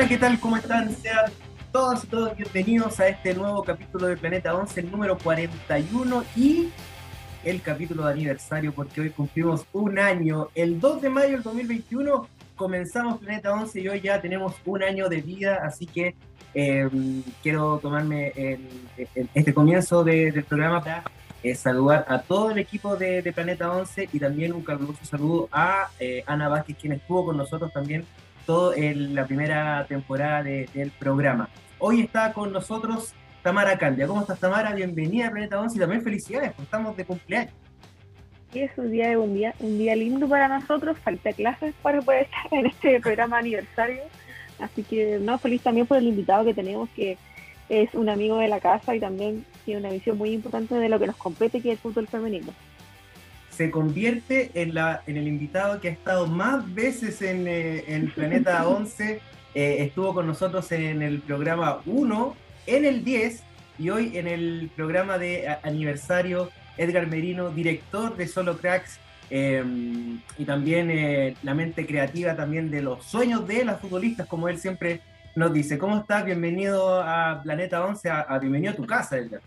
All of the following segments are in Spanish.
Hola, ¿qué tal? ¿Cómo están? Sean todos y todos bienvenidos a este nuevo capítulo de Planeta 11, el número 41 y el capítulo de aniversario porque hoy cumplimos un año. El 2 de mayo del 2021 comenzamos Planeta 11 y hoy ya tenemos un año de vida, así que eh, quiero tomarme el, el, este comienzo de, del programa para eh, saludar a todo el equipo de, de, Planeta 11 y también un caluroso saludo a eh, Ana Vázquez, quien estuvo con nosotros también la primera temporada de, del programa. Hoy está con nosotros Tamara Candia. ¿Cómo estás, Tamara? Bienvenida a Planeta 11 y también felicidades, porque estamos de cumpleaños. Sí, es un día, un día, un día lindo para nosotros. Falta clases para poder estar en este programa aniversario. Así que, no, feliz también por el invitado que tenemos, que es un amigo de la casa y también tiene una visión muy importante de lo que nos compete, que es el fútbol femenino se convierte en, la, en el invitado que ha estado más veces en, eh, en Planeta 11. Eh, estuvo con nosotros en el programa 1, en el 10 y hoy en el programa de aniversario Edgar Merino, director de Solo Cracks eh, y también eh, la mente creativa también de los sueños de las futbolistas, como él siempre nos dice. ¿Cómo estás? Bienvenido a Planeta 11, a, a bienvenido a tu casa, Edgar.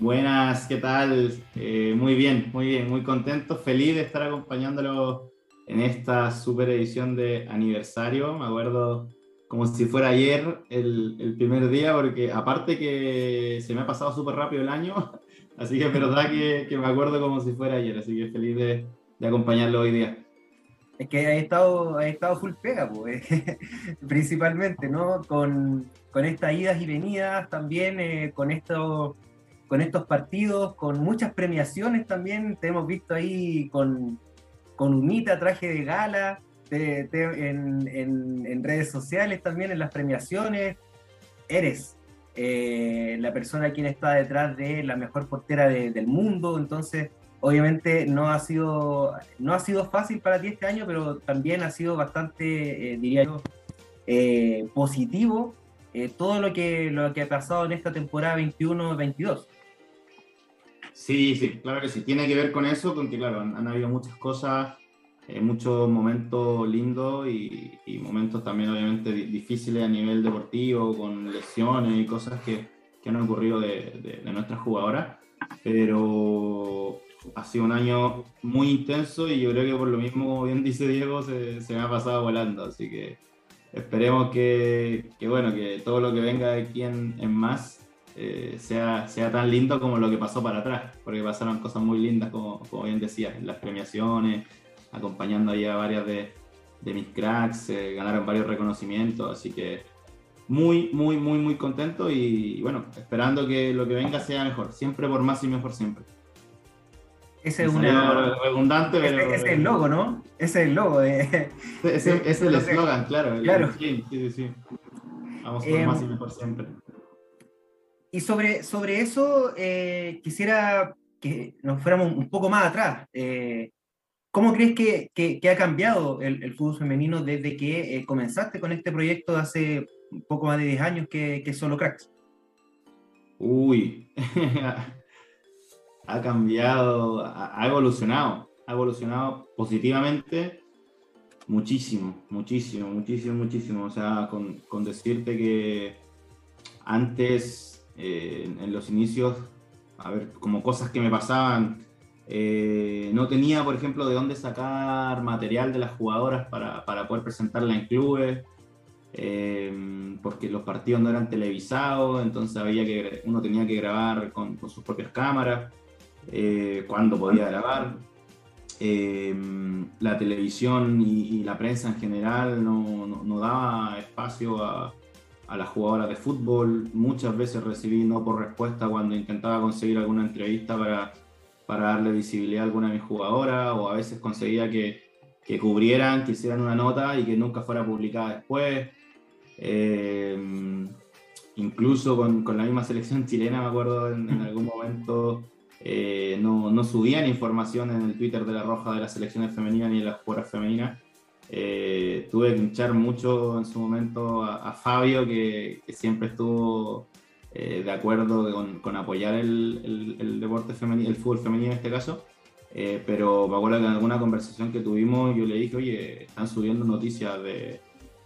Buenas, ¿qué tal? Eh, muy bien, muy bien, muy contento, feliz de estar acompañándolo en esta super edición de aniversario. Me acuerdo como si fuera ayer el, el primer día, porque aparte que se me ha pasado súper rápido el año, así que es verdad que, que, me acuerdo como si fuera ayer, así que feliz de, de acompañarlo hoy día. Es que ha estado, ha estado full pega, pues, principalmente, ¿no? Con, con estas idas y venidas, también eh, con esto con estos partidos, con muchas premiaciones también. Te hemos visto ahí con, con unita, traje de gala, te, te, en, en, redes sociales también, en las premiaciones. Eres eh, la persona quien está detrás de la mejor portera de, del mundo, entonces obviamente no ha sido no ha sido fácil para ti este año, pero también ha sido bastante, eh, diría yo, eh, positivo todo lo que, lo que ha pasado en esta temporada 21-22. Sí, sí, claro que sí. Tiene que ver con eso, con que, claro, han, han habido muchas cosas, eh, muchos momentos lindos y, y, momentos también, obviamente, difíciles a nivel deportivo, con lesiones y cosas que, que han ocurrido de, de, de, nuestras jugadoras. Pero ha sido un año muy intenso y yo creo que por lo mismo, como bien dice Diego, se, se me ha pasado volando. Así que esperemos que, que, bueno, que todo lo que venga de aquí en, en más eh, sea, sea tan lindo como lo que pasó para atrás, porque pasaron cosas muy lindas, como, como bien decía, en las premiaciones, acompañando ahí a varias de, de mis cracks, eh, ganaron varios reconocimientos, así que muy, muy, muy, muy contento y, bueno, esperando que lo que venga sea mejor, siempre por más y mejor siempre. Ese es una... redundante, ese, pero... ese es el logo, ¿no? Ese es el logo de... Ese, ese es el eslogan, claro. Claro. Sí, sí, sí. Vamos por eh, más y mejor siempre. Y sobre, sobre eso eh, quisiera que nos fuéramos un poco más atrás. Eh, ¿Cómo crees que, que, ha cambiado el, fútbol femenino desde que eh, comenzaste con este proyecto hace un poco más de 10 años que, que Solo Cracks? Uy, ha cambiado, ha evolucionado, ha evolucionado positivamente muchísimo, muchísimo, muchísimo, muchísimo. O sea, con, con decirte que antes eh, en, en, los inicios, a ver, como cosas que me pasaban, eh, no tenía, por ejemplo, de dónde sacar material de las jugadoras para, para poder presentarla en clubes, eh, porque los partidos no eran televisados, entonces había que, uno tenía que grabar con, sus propias cámaras, eh, cuando podía grabar. la televisión y, la prensa en general no, no daba espacio a, a las jugadoras de fútbol. Muchas veces recibí no por respuesta cuando intentaba conseguir alguna entrevista para, para darle visibilidad a alguna de mis jugadoras, o a veces conseguía que, que cubrieran, que hicieran una nota y que nunca fuera publicada después. Eh, incluso con, con, la misma selección chilena, me acuerdo en, algún momento, eh, no, no, subían información en el Twitter de la Roja de las selecciones femeninas ni de las jugadoras femeninas. Eh, tuve que hinchar mucho en su momento a, a Fabio, que, que, siempre estuvo eh, de acuerdo con, con apoyar el, el, el, deporte femenino, el fútbol femenino en este caso. Eh, pero me acuerdo que en alguna conversación que tuvimos yo le dije, oye, están subiendo noticias de,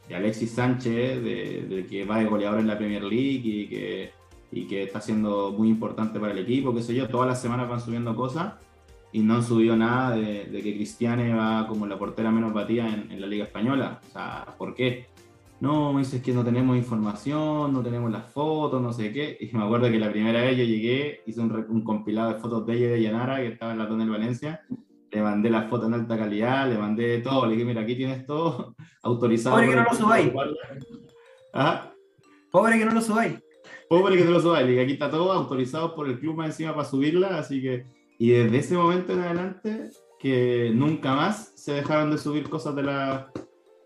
de Alexis Sánchez, de, de, que va de goleador en la Premier League y que, y que está siendo muy importante para el equipo, qué sé yo, todas las semanas van subiendo cosas y no han subido nada de, de que Cristiane va como la portera menos batida en, en, la Liga Española. O sea, ¿por qué? No, me dices que no tenemos información, no tenemos las fotos, no sé qué. Y me acuerdo que la primera vez yo llegué, hice un, un compilado de fotos de ella y de Yanara, que estaba en la Tonel Valencia, le mandé las fotos en alta calidad, le mandé todo, le dije, mira, aquí tienes todo autorizado. Pobre que no lo subáis. ¿Ah? Pobre que no lo subáis. Pobre que no lo subáis, le dije, aquí está todo autorizado por el club más encima para subirla, así que... Y desde ese momento en adelante, que nunca más se dejaron de subir cosas de la,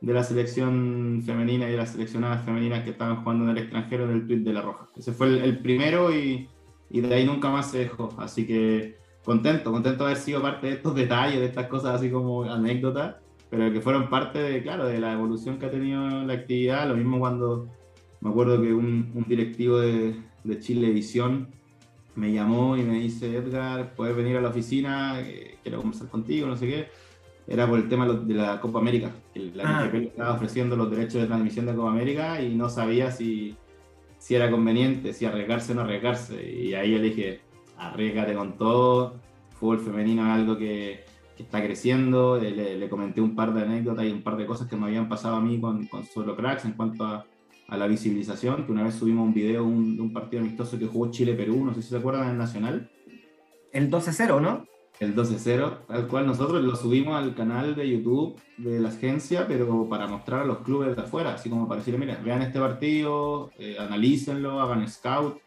de la selección femenina y de las seleccionadas femeninas que estaban jugando en el extranjero en el tweet de la Roja. Ese fue el, el primero y, y de ahí nunca más se dejó. Así que contento, contento de haber sido parte de estos detalles, de estas cosas así como anécdotas, pero que fueron parte de, claro, de la evolución que ha tenido la actividad. Lo mismo cuando me acuerdo que un, un directivo de, de Chilevisión me llamó y me dice, Edgar, ¿puedes venir a la oficina? Quiero conversar contigo, no sé qué. Era por el tema de la Copa América. La ah. NFP estaba ofreciendo los derechos de transmisión de Copa América y no sabía si, si era conveniente, si arriesgarse o no arriesgarse. Y ahí yo le dije, arriesgate con todo. Fútbol femenino es algo que, que está creciendo. Le, le, comenté un par de anécdotas y un par de cosas que me habían pasado a mí con, con Solo Cracks en cuanto a a la visibilización, que una vez subimos un video un, de un partido amistoso que jugó Chile-Perú, no sé si se acuerdan, en el Nacional. El 12-0, ¿no? El 12-0, al cual nosotros lo subimos al canal de YouTube de la agencia, pero para mostrar a los clubes de afuera, así como para decirle, mira, vean este partido, eh, analícenlo, hagan scout,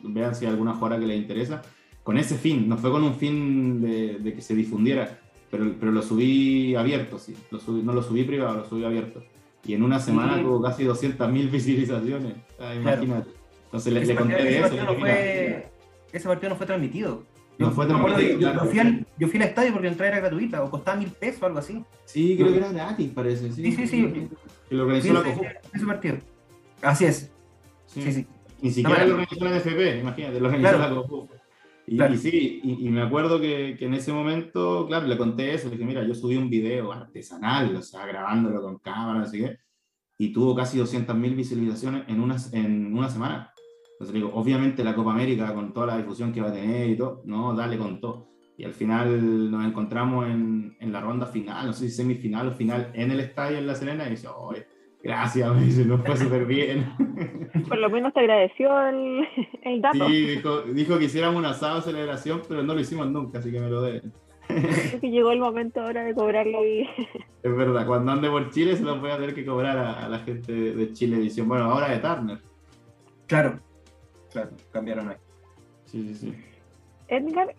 vean si hay alguna jugadora que les interesa. Con ese fin, no fue con un fin de, de que se difundiera, pero, pero lo subí abierto, sí. Lo subí, no lo subí privado, lo subí abierto y en una semana sí. tuvo casi 200.000 visualizaciones. Ah, imagínate. Claro. Entonces le, le conté de eso. No fue, ese partido no fue transmitido. Yo, no fue transmitido. Yo, fui al, yo, fui al, estadio porque la entrada era gratuita o costaba mil pesos o algo así. Sí, creo que era gratis, parece. Sí, sí, sí. sí. Que lo organizó la. Ese partido. Así es. Sí, sí. sí. Ni siquiera lo organizó la NFP, imagínate, lo organizó claro. la COJU. Y, claro. y, sí, y, y, me acuerdo que, que, en ese momento, claro, le conté eso, le dije, mira, yo subí un video artesanal, o sea, grabándolo con cámara, así que y tuvo casi 200.000 visualizaciones en una, en una semana. Entonces digo, obviamente la Copa América con toda la difusión que va a tener y todo, no, dale con todo. Y al final nos encontramos en, en la ronda final, no sé si semifinal o final, en el estadio en La Serena y dice, oh, gracias, me dice, nos fue súper bien. Por lo menos te agradeció el, el dato. Sí, dijo, dijo que hiciéramos un asado de celebración, pero no lo hicimos nunca, así que me lo deben. Creo que llegó el momento ahora de cobrarlo y... Es verdad, cuando ande por Chile se los voy a tener que cobrar a, a la gente de Chile Edición. Bueno, ahora de Turner. Claro, claro, cambiaron ahí. Sí, sí, sí. Edgar,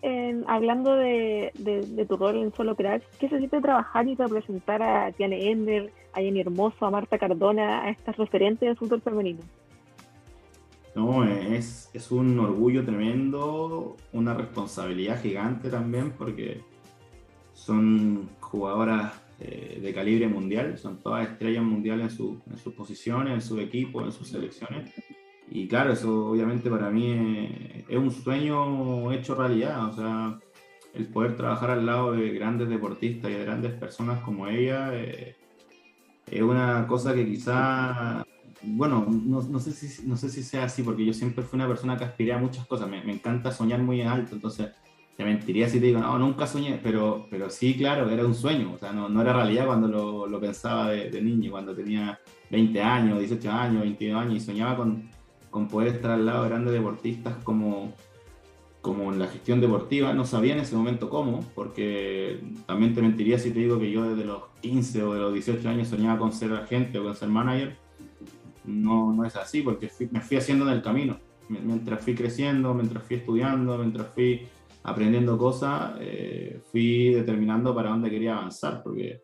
hablando de, tu rol en Solo Cracks, ¿qué se siente trabajar y representar a Tiane Ender, a Jenny Hermoso, a Marta Cardona, a estas referentes del fútbol femenino? No, es, un orgullo tremendo, una responsabilidad gigante también, porque son jugadoras eh, de calibre mundial, son todas estrellas mundiales en, su, en sus posiciones, en su equipo, en sus selecciones. Y claro, eso obviamente para mí es, es, un sueño hecho realidad, o sea, el poder trabajar al lado de grandes deportistas y de grandes personas como ella eh, es una cosa que quizá, bueno, no, no, sé si, no sé si sea así, porque yo siempre fui una persona que aspiré a muchas cosas, me, me encanta soñar muy en alto, entonces te mentiría si te digo, no, nunca soñé, pero, pero sí, claro, era un sueño, o sea, no, no era realidad cuando lo, lo pensaba de, de, niño, cuando tenía 20 años, 18 años, 22 años, y soñaba con, con poder estar al lado de grandes deportistas como, como en la gestión deportiva. No sabía en ese momento cómo, porque también te mentiría si te digo que yo desde los 15 o de los 18 años soñaba con ser agente o con ser manager. No, no es así, porque fui, me fui haciendo en el camino. Mientras fui creciendo, mientras fui estudiando, mientras fui aprendiendo cosas, eh, fui determinando para dónde quería avanzar, porque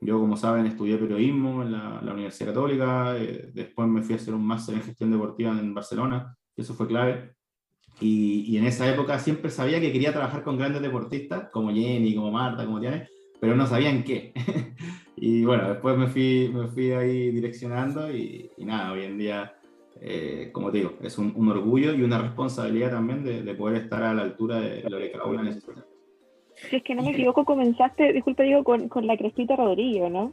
yo, como saben, estudié periodismo en la, Universidad Católica, eh, después me fui a hacer un máster en gestión deportiva en Barcelona, y eso fue clave. Y, en esa época siempre sabía que quería trabajar con grandes deportistas, como Jenny, como Marta, como Tiane, pero no sabía en qué. y bueno, después me fui, me fui ahí direccionando y, nada, hoy en día, eh, como te digo, es un, orgullo y una responsabilidad también de, poder estar a la altura de lo que cada uno necesita. Si es que no me equivoco, comenzaste, disculpe, digo, con, con la Crespita Rodríguez, ¿no?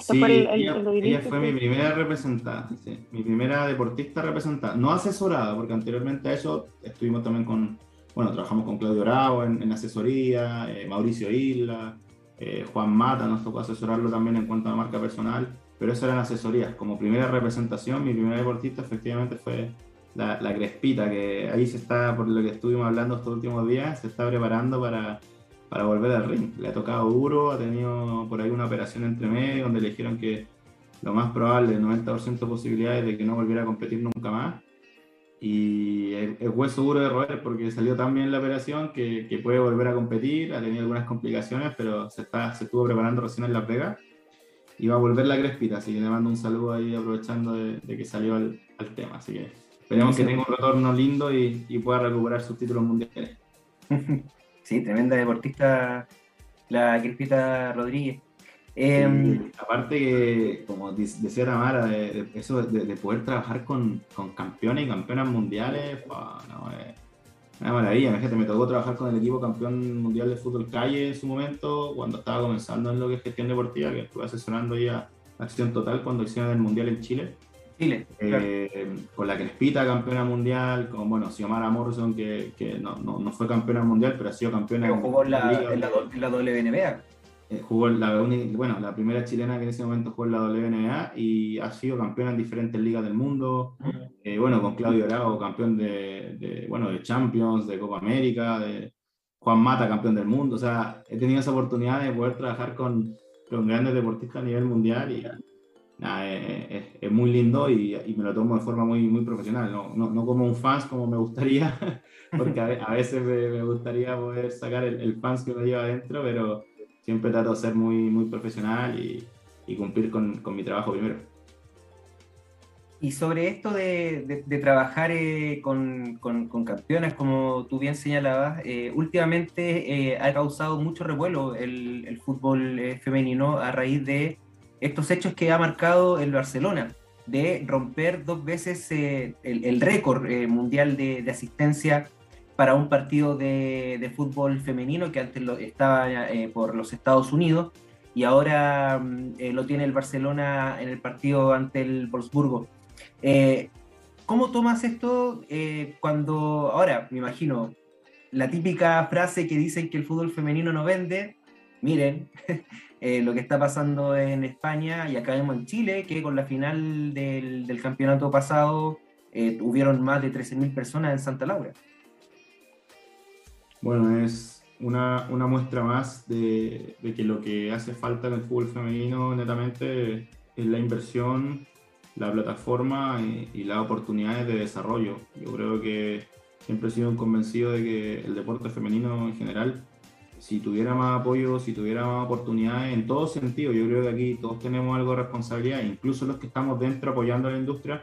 sí, fue ella, fue mi primera representante, mi primera deportista representada, no asesorada, porque anteriormente a eso estuvimos también con, bueno, trabajamos con Claudio Bravo en, asesoría, eh, Mauricio Isla, eh, Juan Mata nos tocó asesorarlo también en cuanto a marca personal, pero eso eran asesorías. Como primera representación, mi primera deportista efectivamente fue la, la Crespita, que ahí se está, por lo que estuvimos hablando estos últimos días, se está preparando para para volver al ring. Le ha tocado duro, ha tenido por ahí una operación entre medio donde le dijeron que lo más probable, el 90% de posibilidades de que no volviera a competir nunca más. Y es, hueso duro de roer porque salió tan bien la operación que, que, puede volver a competir, ha tenido algunas complicaciones, pero se, está, se estuvo preparando recién en La Vega y va a volver la crespita, así que le mando un saludo ahí aprovechando de, que salió al, al, tema. Así que esperemos que tenga un retorno lindo y, y pueda recuperar sus títulos mundiales. Sí, tremenda deportista la Crispita Rodríguez. Em, aparte que, como decía Tamara, de, eso de, poder trabajar con, con, campeones y campeonas mundiales, no, es una maravilla. Fíjate, me tocó trabajar con el equipo campeón mundial de fútbol calle en su momento, cuando estaba comenzando en lo que es gestión deportiva, que estuve asesorando ya Acción Total cuando hicieron el mundial en Chile. Eh, con la Crespita, campeona mundial, con bueno, Xiomara Morrison, que, que no, no, no, fue campeona mundial, pero ha sido campeona. Pero jugó en la, en la, la WNBA. Eh, jugó la, bueno, la primera chilena que en ese momento jugó en la WNBA y ha sido campeona en diferentes ligas del mundo. Mm. Eh, bueno, con Claudio Arago, campeón de, de, bueno, de Champions, de Copa América, de Juan Mata, campeón del mundo. O sea, he tenido esa oportunidad de poder trabajar con, con grandes deportistas a nivel mundial y es, muy lindo y, me lo tomo de forma muy, muy profesional, no, no, no como un fans como me gustaría, porque a, veces me, gustaría poder sacar el, el, fans que me lleva adentro, pero siempre trato de ser muy, muy profesional y, y cumplir con, con, mi trabajo primero. Y sobre esto de, de, trabajar eh, con, con, con, campeonas, como tú bien señalabas, eh, últimamente eh, ha causado mucho revuelo el, el fútbol femenino a raíz de estos hechos que ha marcado el Barcelona, de romper dos veces eh, el, récord eh, mundial de, asistencia para un partido de, fútbol femenino que antes lo, estaba eh, por los Estados Unidos y ahora mm, lo tiene el Barcelona en el partido ante el Wolfsburgo. ¿Cómo tomas esto cuando, ahora me imagino, la típica frase que dicen que el fútbol femenino no vende, miren, Eh, lo que está pasando en España y acá vemos en Chile, que con la final del, del campeonato pasado eh, hubieron más de 13.000 personas en Santa Laura. Bueno, es una, una muestra más de, de, que lo que hace falta en el fútbol femenino netamente es la inversión, la plataforma y, y las oportunidades de desarrollo. Yo creo que siempre he sido convencido de que el deporte femenino en general si tuviera más apoyo, si tuviera más oportunidades en todo sentido, yo creo que aquí todos tenemos algo de responsabilidad, incluso los que estamos dentro apoyando a la industria,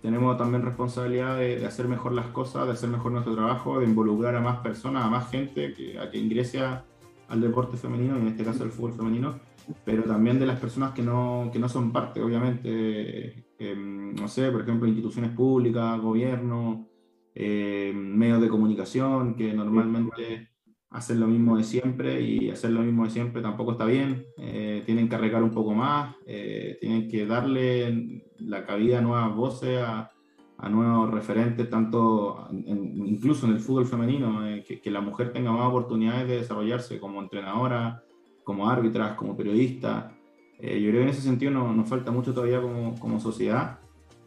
tenemos también responsabilidad de, hacer mejor las cosas, de hacer mejor nuestro trabajo, de involucrar a más personas, a más gente que, a que ingrese al deporte femenino, en este caso el fútbol femenino, pero también de las personas que no, que no son parte, obviamente, em, no sé, por ejemplo, instituciones públicas, gobierno, eh, medios de comunicación, que normalmente hacer lo mismo de siempre y hacer lo mismo de siempre tampoco está bien. Eh, tienen que arreglar un poco más, eh, tienen que darle la cabida a nuevas voces, a, a nuevos referentes, tanto incluso en el fútbol femenino, eh, que, que, la mujer tenga más oportunidades de desarrollarse como entrenadora, como árbitras, como periodista. yo creo que en ese sentido no, nos falta mucho todavía como, como sociedad.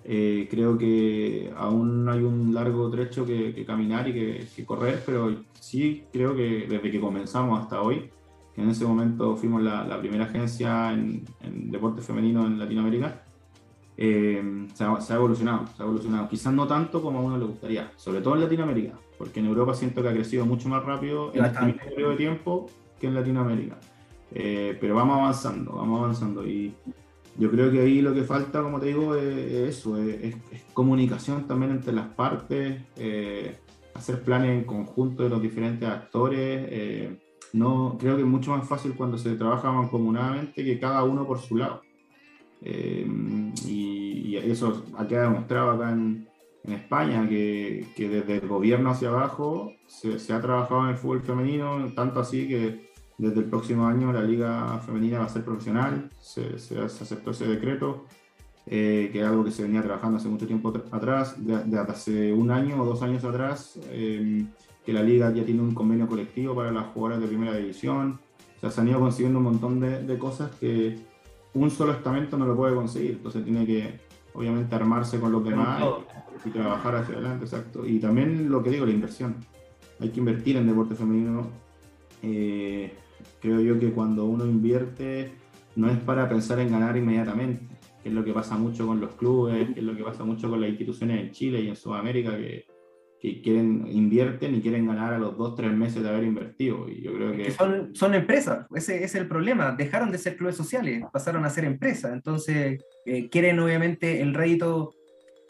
Eh, creo que aún hay un largo trecho que, caminar y que, correr, pero sí creo que desde que comenzamos hasta hoy, que en ese momento fuimos la, primera agencia en, deporte femenino en Latinoamérica, eh, se, ha, evolucionado, se ha evolucionado. Quizás no tanto como a uno le gustaría, sobre todo en Latinoamérica, porque en Europa siento que ha crecido mucho más rápido en este mismo periodo de tiempo que en Latinoamérica. Eh, pero vamos avanzando, vamos avanzando. Y yo creo que ahí lo que falta, como te digo, es, eso, es, comunicación también entre las partes, eh, hacer planes en conjunto de los diferentes actores. no, creo que es mucho más fácil cuando se trabaja mancomunadamente que cada uno por su lado. Eh, y, eso ha quedado demostrado acá en, España, que, que, desde el gobierno hacia abajo se, ha trabajado en el fútbol femenino, tanto así que desde el próximo año la liga femenina va a ser profesional, se, se, aceptó ese decreto, eh, que es algo que se venía trabajando hace mucho tiempo atrás, de, hace un año o dos años atrás, eh, que la liga ya tiene un convenio colectivo para las jugadoras de primera división, o sea, se han ido consiguiendo un montón de, de cosas que un solo estamento no lo puede conseguir, entonces tiene que obviamente armarse con los demás y, trabajar hacia adelante, exacto. Y también lo que digo, la inversión. Hay que invertir en deporte femenino. Eh, creo yo que cuando uno invierte no es para pensar en ganar inmediatamente, que es lo que pasa mucho con los clubes, que es lo que pasa mucho con las instituciones en Chile y en Sudamérica, que que quieren, invierten y quieren ganar a los dos, tres meses de haber invertido. Y yo creo que... son, son empresas, ese, es el problema. Dejaron de ser clubes sociales, pasaron a ser empresas. Entonces, eh, quieren obviamente el rédito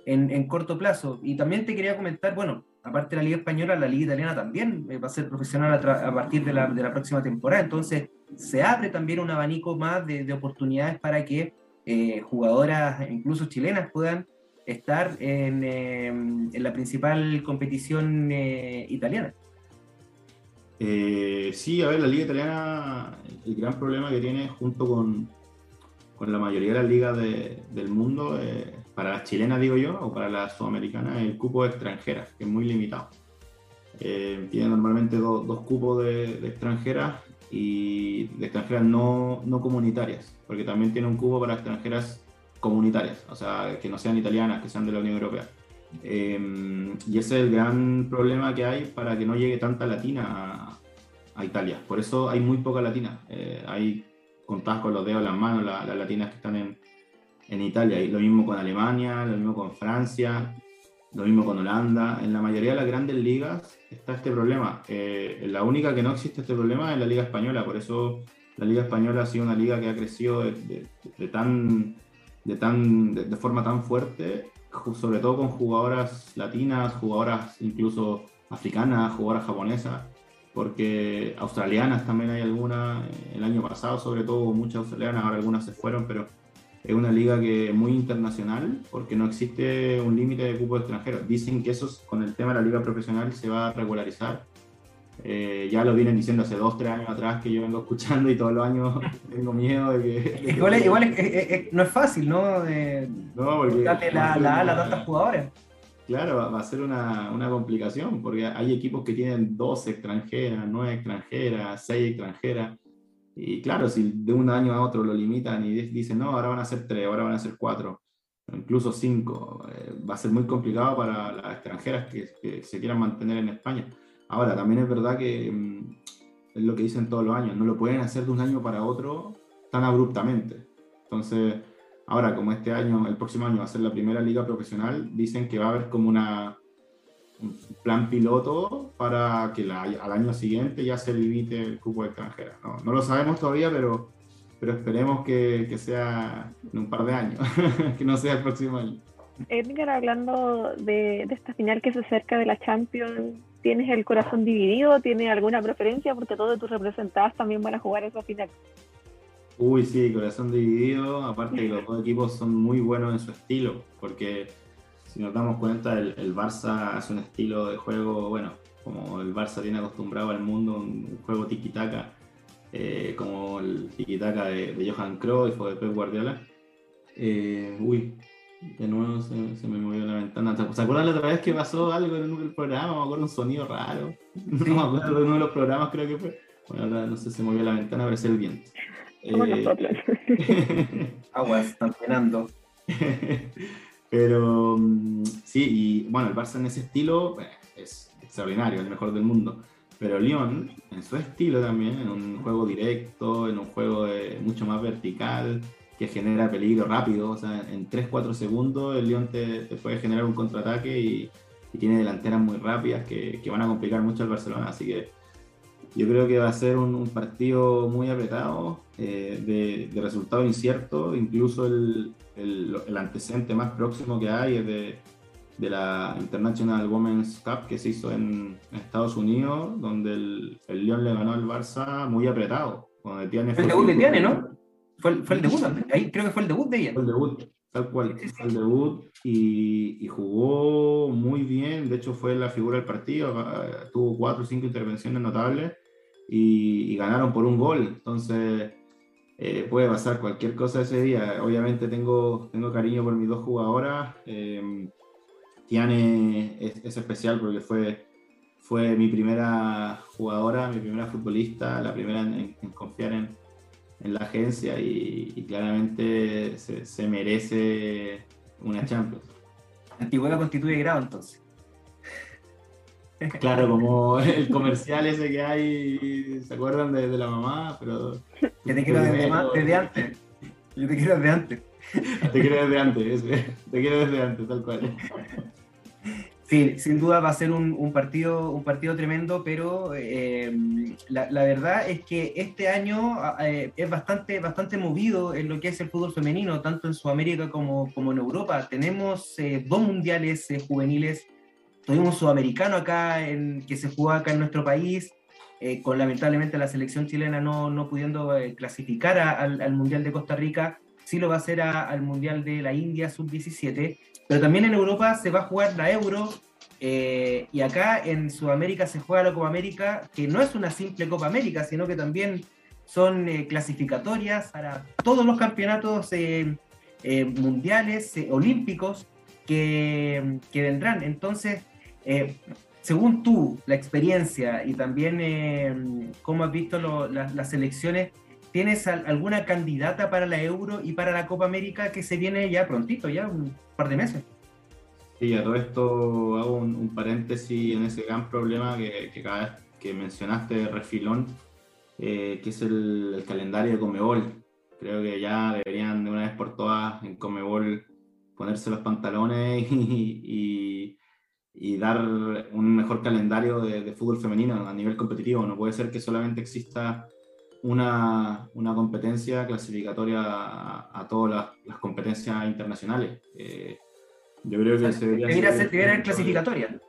en, en, corto plazo. Y también te quería comentar, bueno, aparte de la Liga Española, la Liga Italiana también eh, va a ser profesional a, partir de la, de la, próxima temporada. Entonces, se abre también un abanico más de, de oportunidades para que eh, jugadoras, incluso chilenas, puedan estar en, em, en la principal competición eh, italiana. Sí, a ver, la liga italiana, el gran problema que tiene junto con, con la mayoría de las ligas del mundo, eh, para las chilenas digo yo, o para las sudamericanas, el cupo de extranjeras, que es muy limitado. tiene normalmente dos cupos de, de, extranjeras y de extranjeras no, no comunitarias, porque también tiene un cupo para extranjeras comunitarias, o sea, que no sean italianas, que sean de la Unión Europea. Em, y ese es el gran problema que hay para que no llegue tanta latina a, Italia. Por eso hay muy poca latina. Eh, hay contadas con los dedos las manos las, latinas que están en, en Italia. Y lo mismo con Alemania, lo mismo con Francia, lo mismo con Holanda. En la mayoría de las grandes ligas está este problema. Eh, la única que no existe este problema es la Liga Española. Por eso la Liga Española ha sido una liga que ha crecido de tan de, tan, de, forma tan fuerte, sobre todo con jugadoras latinas, jugadoras incluso africanas, jugadoras japonesas, porque australianas también hay algunas, el año pasado sobre todo muchas australianas, ahora algunas se fueron, pero es una liga que es muy internacional porque no existe un límite de cupo extranjeros. Dicen que eso con el tema de la liga profesional se va a regularizar eh, ya lo vienen diciendo hace dos, tres años atrás que yo vengo escuchando y todos los años tengo miedo de que... igual, igual no es fácil, ¿no? De, no, porque... Darle la, la ala a tantos jugadores. Claro, va a ser una, una, complicación porque hay equipos que tienen dos extranjeras, nueve extranjeras, seis extranjeras. Y claro, si de un año a otro lo limitan y dicen, no, ahora van a ser tres, ahora van a ser cuatro, incluso cinco, eh, va a ser muy complicado para las extranjeras que, que se quieran mantener en España. Ahora, también es verdad que mm, es lo que dicen todos los años, no lo pueden hacer de un año para otro tan abruptamente. Entonces, ahora como este año, el próximo año va a ser la primera liga profesional, dicen que va a haber como una, un plan piloto para que al año siguiente ya se limite el cupo de extranjeras. No, no lo sabemos todavía, pero, pero esperemos que, que, sea en un par de años, que no sea el próximo año. Edgar, hablando de, de esta final que se acerca de la Champions, ¿Tienes el corazón dividido? ¿Tienes alguna preferencia? Porque todos tus representados también van a jugar esa final. Uy, sí, corazón dividido. Aparte los dos equipos son muy buenos en su estilo, porque si nos damos cuenta, el, Barça hace un estilo de juego, bueno, como el Barça tiene acostumbrado al mundo, un, juego tiki-taka, eh, como el tiki-taka de, Johan Cruyff o de Pep Guardiola. Eh, uy, de nuevo se, me movió la ventana. ¿Se acuerdan la otra vez que pasó algo en el programa? Me acuerdo un sonido raro. No me acuerdo de uno de los programas, creo que fue. Bueno, ahora no sé, se movió la ventana, pero es el viento. Eh... Aguas, están penando. pero mm, sí, y bueno, el Barça en ese estilo eh, es extraordinario, el mejor del mundo. Pero Lyon, en su estilo también, en un juego directo, en un juego mucho más vertical, que genera peligro rápido. O sea, en 3-4 segundos el Lyon te, puede generar un contraataque y, tiene delanteras muy rápidas que, van a complicar mucho al Barcelona. Así que yo creo que va a ser un, partido muy apretado, eh, de, resultado incierto. Incluso el, el, el, antecedente más próximo que hay es de, de la International Women's Cup que se hizo en, Estados Unidos, donde el, el Lyon le ganó al Barça muy apretado. Donde tiene fue el debut de Tiane, ¿no? Fue, fue, el debut, ahí creo que fue el debut de ella. Fue el debut, tal cual. Fue el debut y, y, jugó muy bien. De hecho, fue la figura del partido. Tuvo cuatro o cinco intervenciones notables y, y ganaron por un gol. Entonces, eh, puede pasar cualquier cosa ese día. Obviamente, tengo, tengo cariño por mis dos jugadoras. Eh, Tiane es, es, especial porque fue, fue mi primera jugadora, mi primera futbolista, la primera en, confiar en, en, la agencia y, claramente se, se, merece una Champions. Antigüedad constituye grado entonces. Claro, como el comercial ese que hay, ¿se acuerdan de, de la mamá? Pero, que te quiero desde, desde antes. Yo te quiero desde antes. Te quiero desde antes, te quiero desde antes, tal cual. Sí, sin duda va a ser un, partido, un partido tremendo, pero eh, la, verdad es que este año eh, es bastante, bastante movido en lo que es el fútbol femenino, tanto en Sudamérica como, como en Europa. Tenemos eh, dos mundiales juveniles, tuvimos sudamericano acá, en, que se juega acá en nuestro país, con lamentablemente la selección chilena no, no pudiendo clasificar al, al, Mundial de Costa Rica, sí lo va a hacer al Mundial de la India sub-17 pero también en Europa se va a jugar la Euro eh, y acá en Sudamérica se juega la Copa América, que no es una simple Copa América, sino que también son eh, clasificatorias para todos los campeonatos eh, mundiales, olímpicos que, que, vendrán. Entonces, según tú, la experiencia y también cómo has visto las elecciones, ¿Tienes alguna candidata para la Euro y para la Copa América que se viene ya prontito, ya un par de meses? Sí, a todo esto hago un, paréntesis en ese gran problema que, que, cada vez que mencionaste, refilón, eh, que es el, calendario de Comebol. Creo que ya deberían de una vez por todas en Comebol ponerse los pantalones y, y, dar un mejor calendario de, de, fútbol femenino a nivel competitivo. No puede ser que solamente exista una, una competencia clasificatoria a, todas las, competencias internacionales. Eh, yo creo que se debería, debería ser, debería clasificatoria.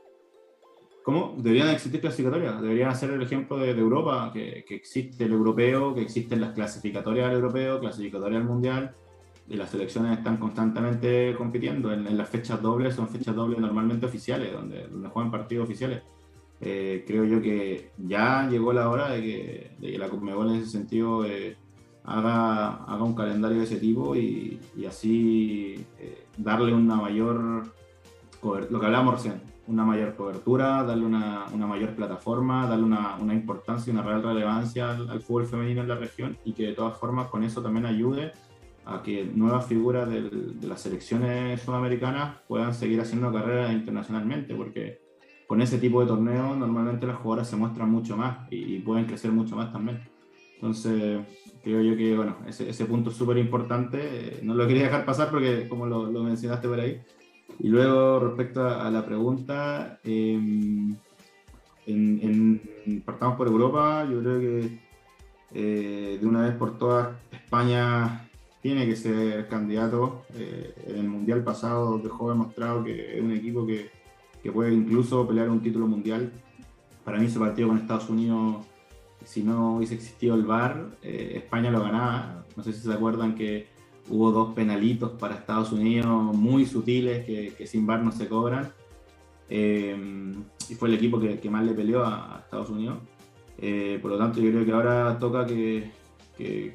¿Cómo? Deberían existir clasificatorias, deberían ser el ejemplo de, Europa, que, que, existe el europeo, que existen las clasificatorias al europeo, clasificatorias al mundial, y las selecciones están constantemente compitiendo. En, las fechas dobles son fechas dobles normalmente oficiales, donde, donde juegan partidos oficiales. Eh, creo yo que ya llegó la hora de que, la Conmebol en ese sentido eh, haga, haga, un calendario de ese tipo y, así eh, darle una mayor, lo que hablamos recién, una mayor cobertura, darle una, una mayor plataforma, darle una, una, importancia, una real relevancia al, fútbol femenino en la región y que de todas formas con eso también ayude a que nuevas figuras de las selecciones sudamericanas puedan seguir haciendo carrera internacionalmente, porque con ese tipo de torneos normalmente las jugadoras se muestran mucho más y, pueden crecer mucho más también. Entonces, creo yo que bueno, ese, ese punto es súper importante. Eh, no lo quería dejar pasar porque, como lo, lo mencionaste por ahí. Y luego, respecto a, la pregunta, em, en, partamos por Europa. Yo creo que eh, de una vez por todas España tiene que ser candidato. Eh, en el Mundial pasado dejó demostrado que es un equipo que que puede incluso pelear un título mundial. Para mí ese partido con Estados Unidos, si no hubiese existido el VAR, eh, España lo ganaba. No sé si se acuerdan que hubo dos penalitos para Estados Unidos muy sutiles que, sin VAR no se cobran. Eh, y fue el equipo que, más le peleó a, Estados Unidos. Eh, por lo tanto, yo creo que ahora toca que,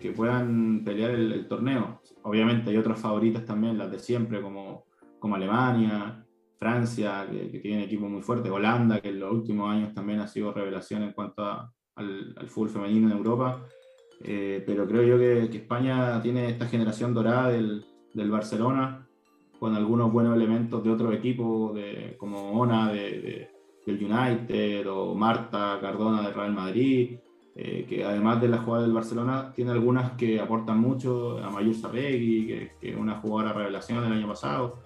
que puedan pelear el, el, torneo. Obviamente hay otras favoritas también, las de siempre, como, como Alemania, Francia, que, tiene equipos muy fuertes, Holanda, que en los últimos años también ha sido revelación en cuanto al, fútbol femenino en Europa. Eh, pero creo yo que, España tiene esta generación dorada del, del, Barcelona, con algunos buenos elementos de otros equipos, de, como Ona de, del United o Marta Cardona del Real Madrid. Eh, que además de la jugada del Barcelona, tiene algunas que aportan mucho, a Mayur Sabegui, que, que es una jugadora revelación del año pasado.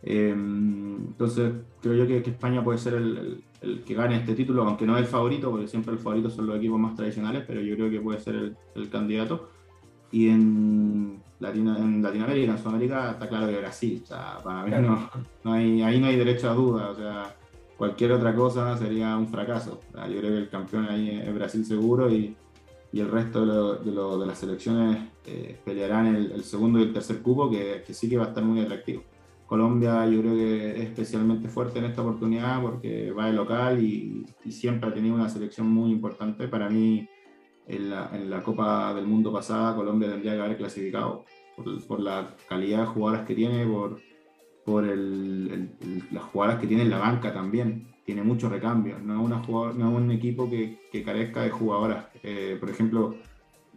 entonces, creo yo que, España puede ser el, el, que gane este título, aunque no es el favorito, porque siempre el favorito son los equipos más tradicionales, pero yo creo que puede ser el, el candidato. Y en, en Latinoamérica, en Sudamérica, está claro que Brasil. O sea, para mí no, no, hay, ahí no hay derecho a duda. O sea, cualquier otra cosa sería un fracaso. yo creo que el campeón ahí es Brasil seguro y, y el resto de, lo, de, las selecciones eh, pelearán el, el, segundo y el tercer cupo, que, que, sí que va a estar muy atractivo. Colombia yo creo que es especialmente fuerte en esta oportunidad porque va de local y, y siempre ha tenido una selección muy importante. Para mí, en la, en la, Copa del Mundo pasada, Colombia tendría que haber clasificado por, por la calidad de jugadoras que tiene, por, por el, las jugadoras que tiene en la banca también. Tiene mucho recambio, no es, una no un equipo que, carezca de jugadoras. Eh, por ejemplo,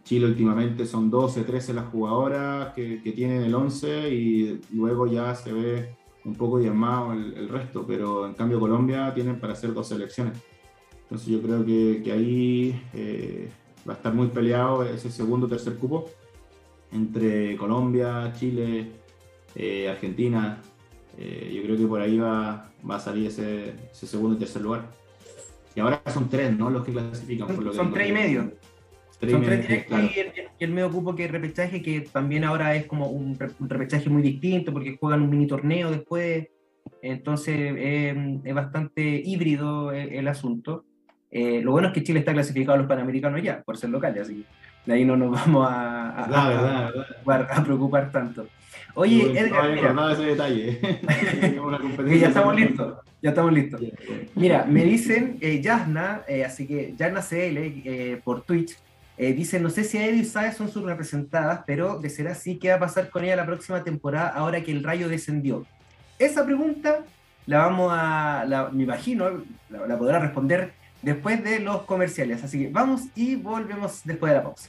Chile últimamente son 12, 13 las jugadoras que, tienen el 11 y luego ya se ve un poco diezmado el, resto, pero en cambio Colombia tienen para hacer dos selecciones. Entonces yo creo que, ahí eh, va a estar muy peleado ese segundo tercer cupo entre Colombia, Chile, eh, Argentina. Eh, yo creo que por ahí va, va a salir ese, ese, segundo y tercer lugar. Y ahora son tres, ¿no? Los que clasifican. Por lo son tres y medio. Tres son y tres medio, claro. y, el, el medio cupo que es repechaje, que también ahora es como un, un repechaje muy distinto porque juegan un mini torneo después. Entonces eh, es bastante híbrido el, el asunto. Eh, lo bueno es que Chile está clasificado a los Panamericanos ya, por ser local, así de ahí no nos vamos a, a, a, a preocupar tanto. Oye, no, Edgar, no mira, nada ese detalle. que ya estamos listos, ya estamos listos. Mira, me dicen eh, Yasna, eh, así que Yasna CL eh, por Twitch, eh, dice, no sé si Eddie y Saez son sus representadas, pero de ser así, ¿qué va a pasar con ella la próxima temporada ahora que el rayo descendió? Esa pregunta la vamos a, la, me imagino, la, la podrá responder después de los comerciales. Así que vamos y volvemos después de la pausa.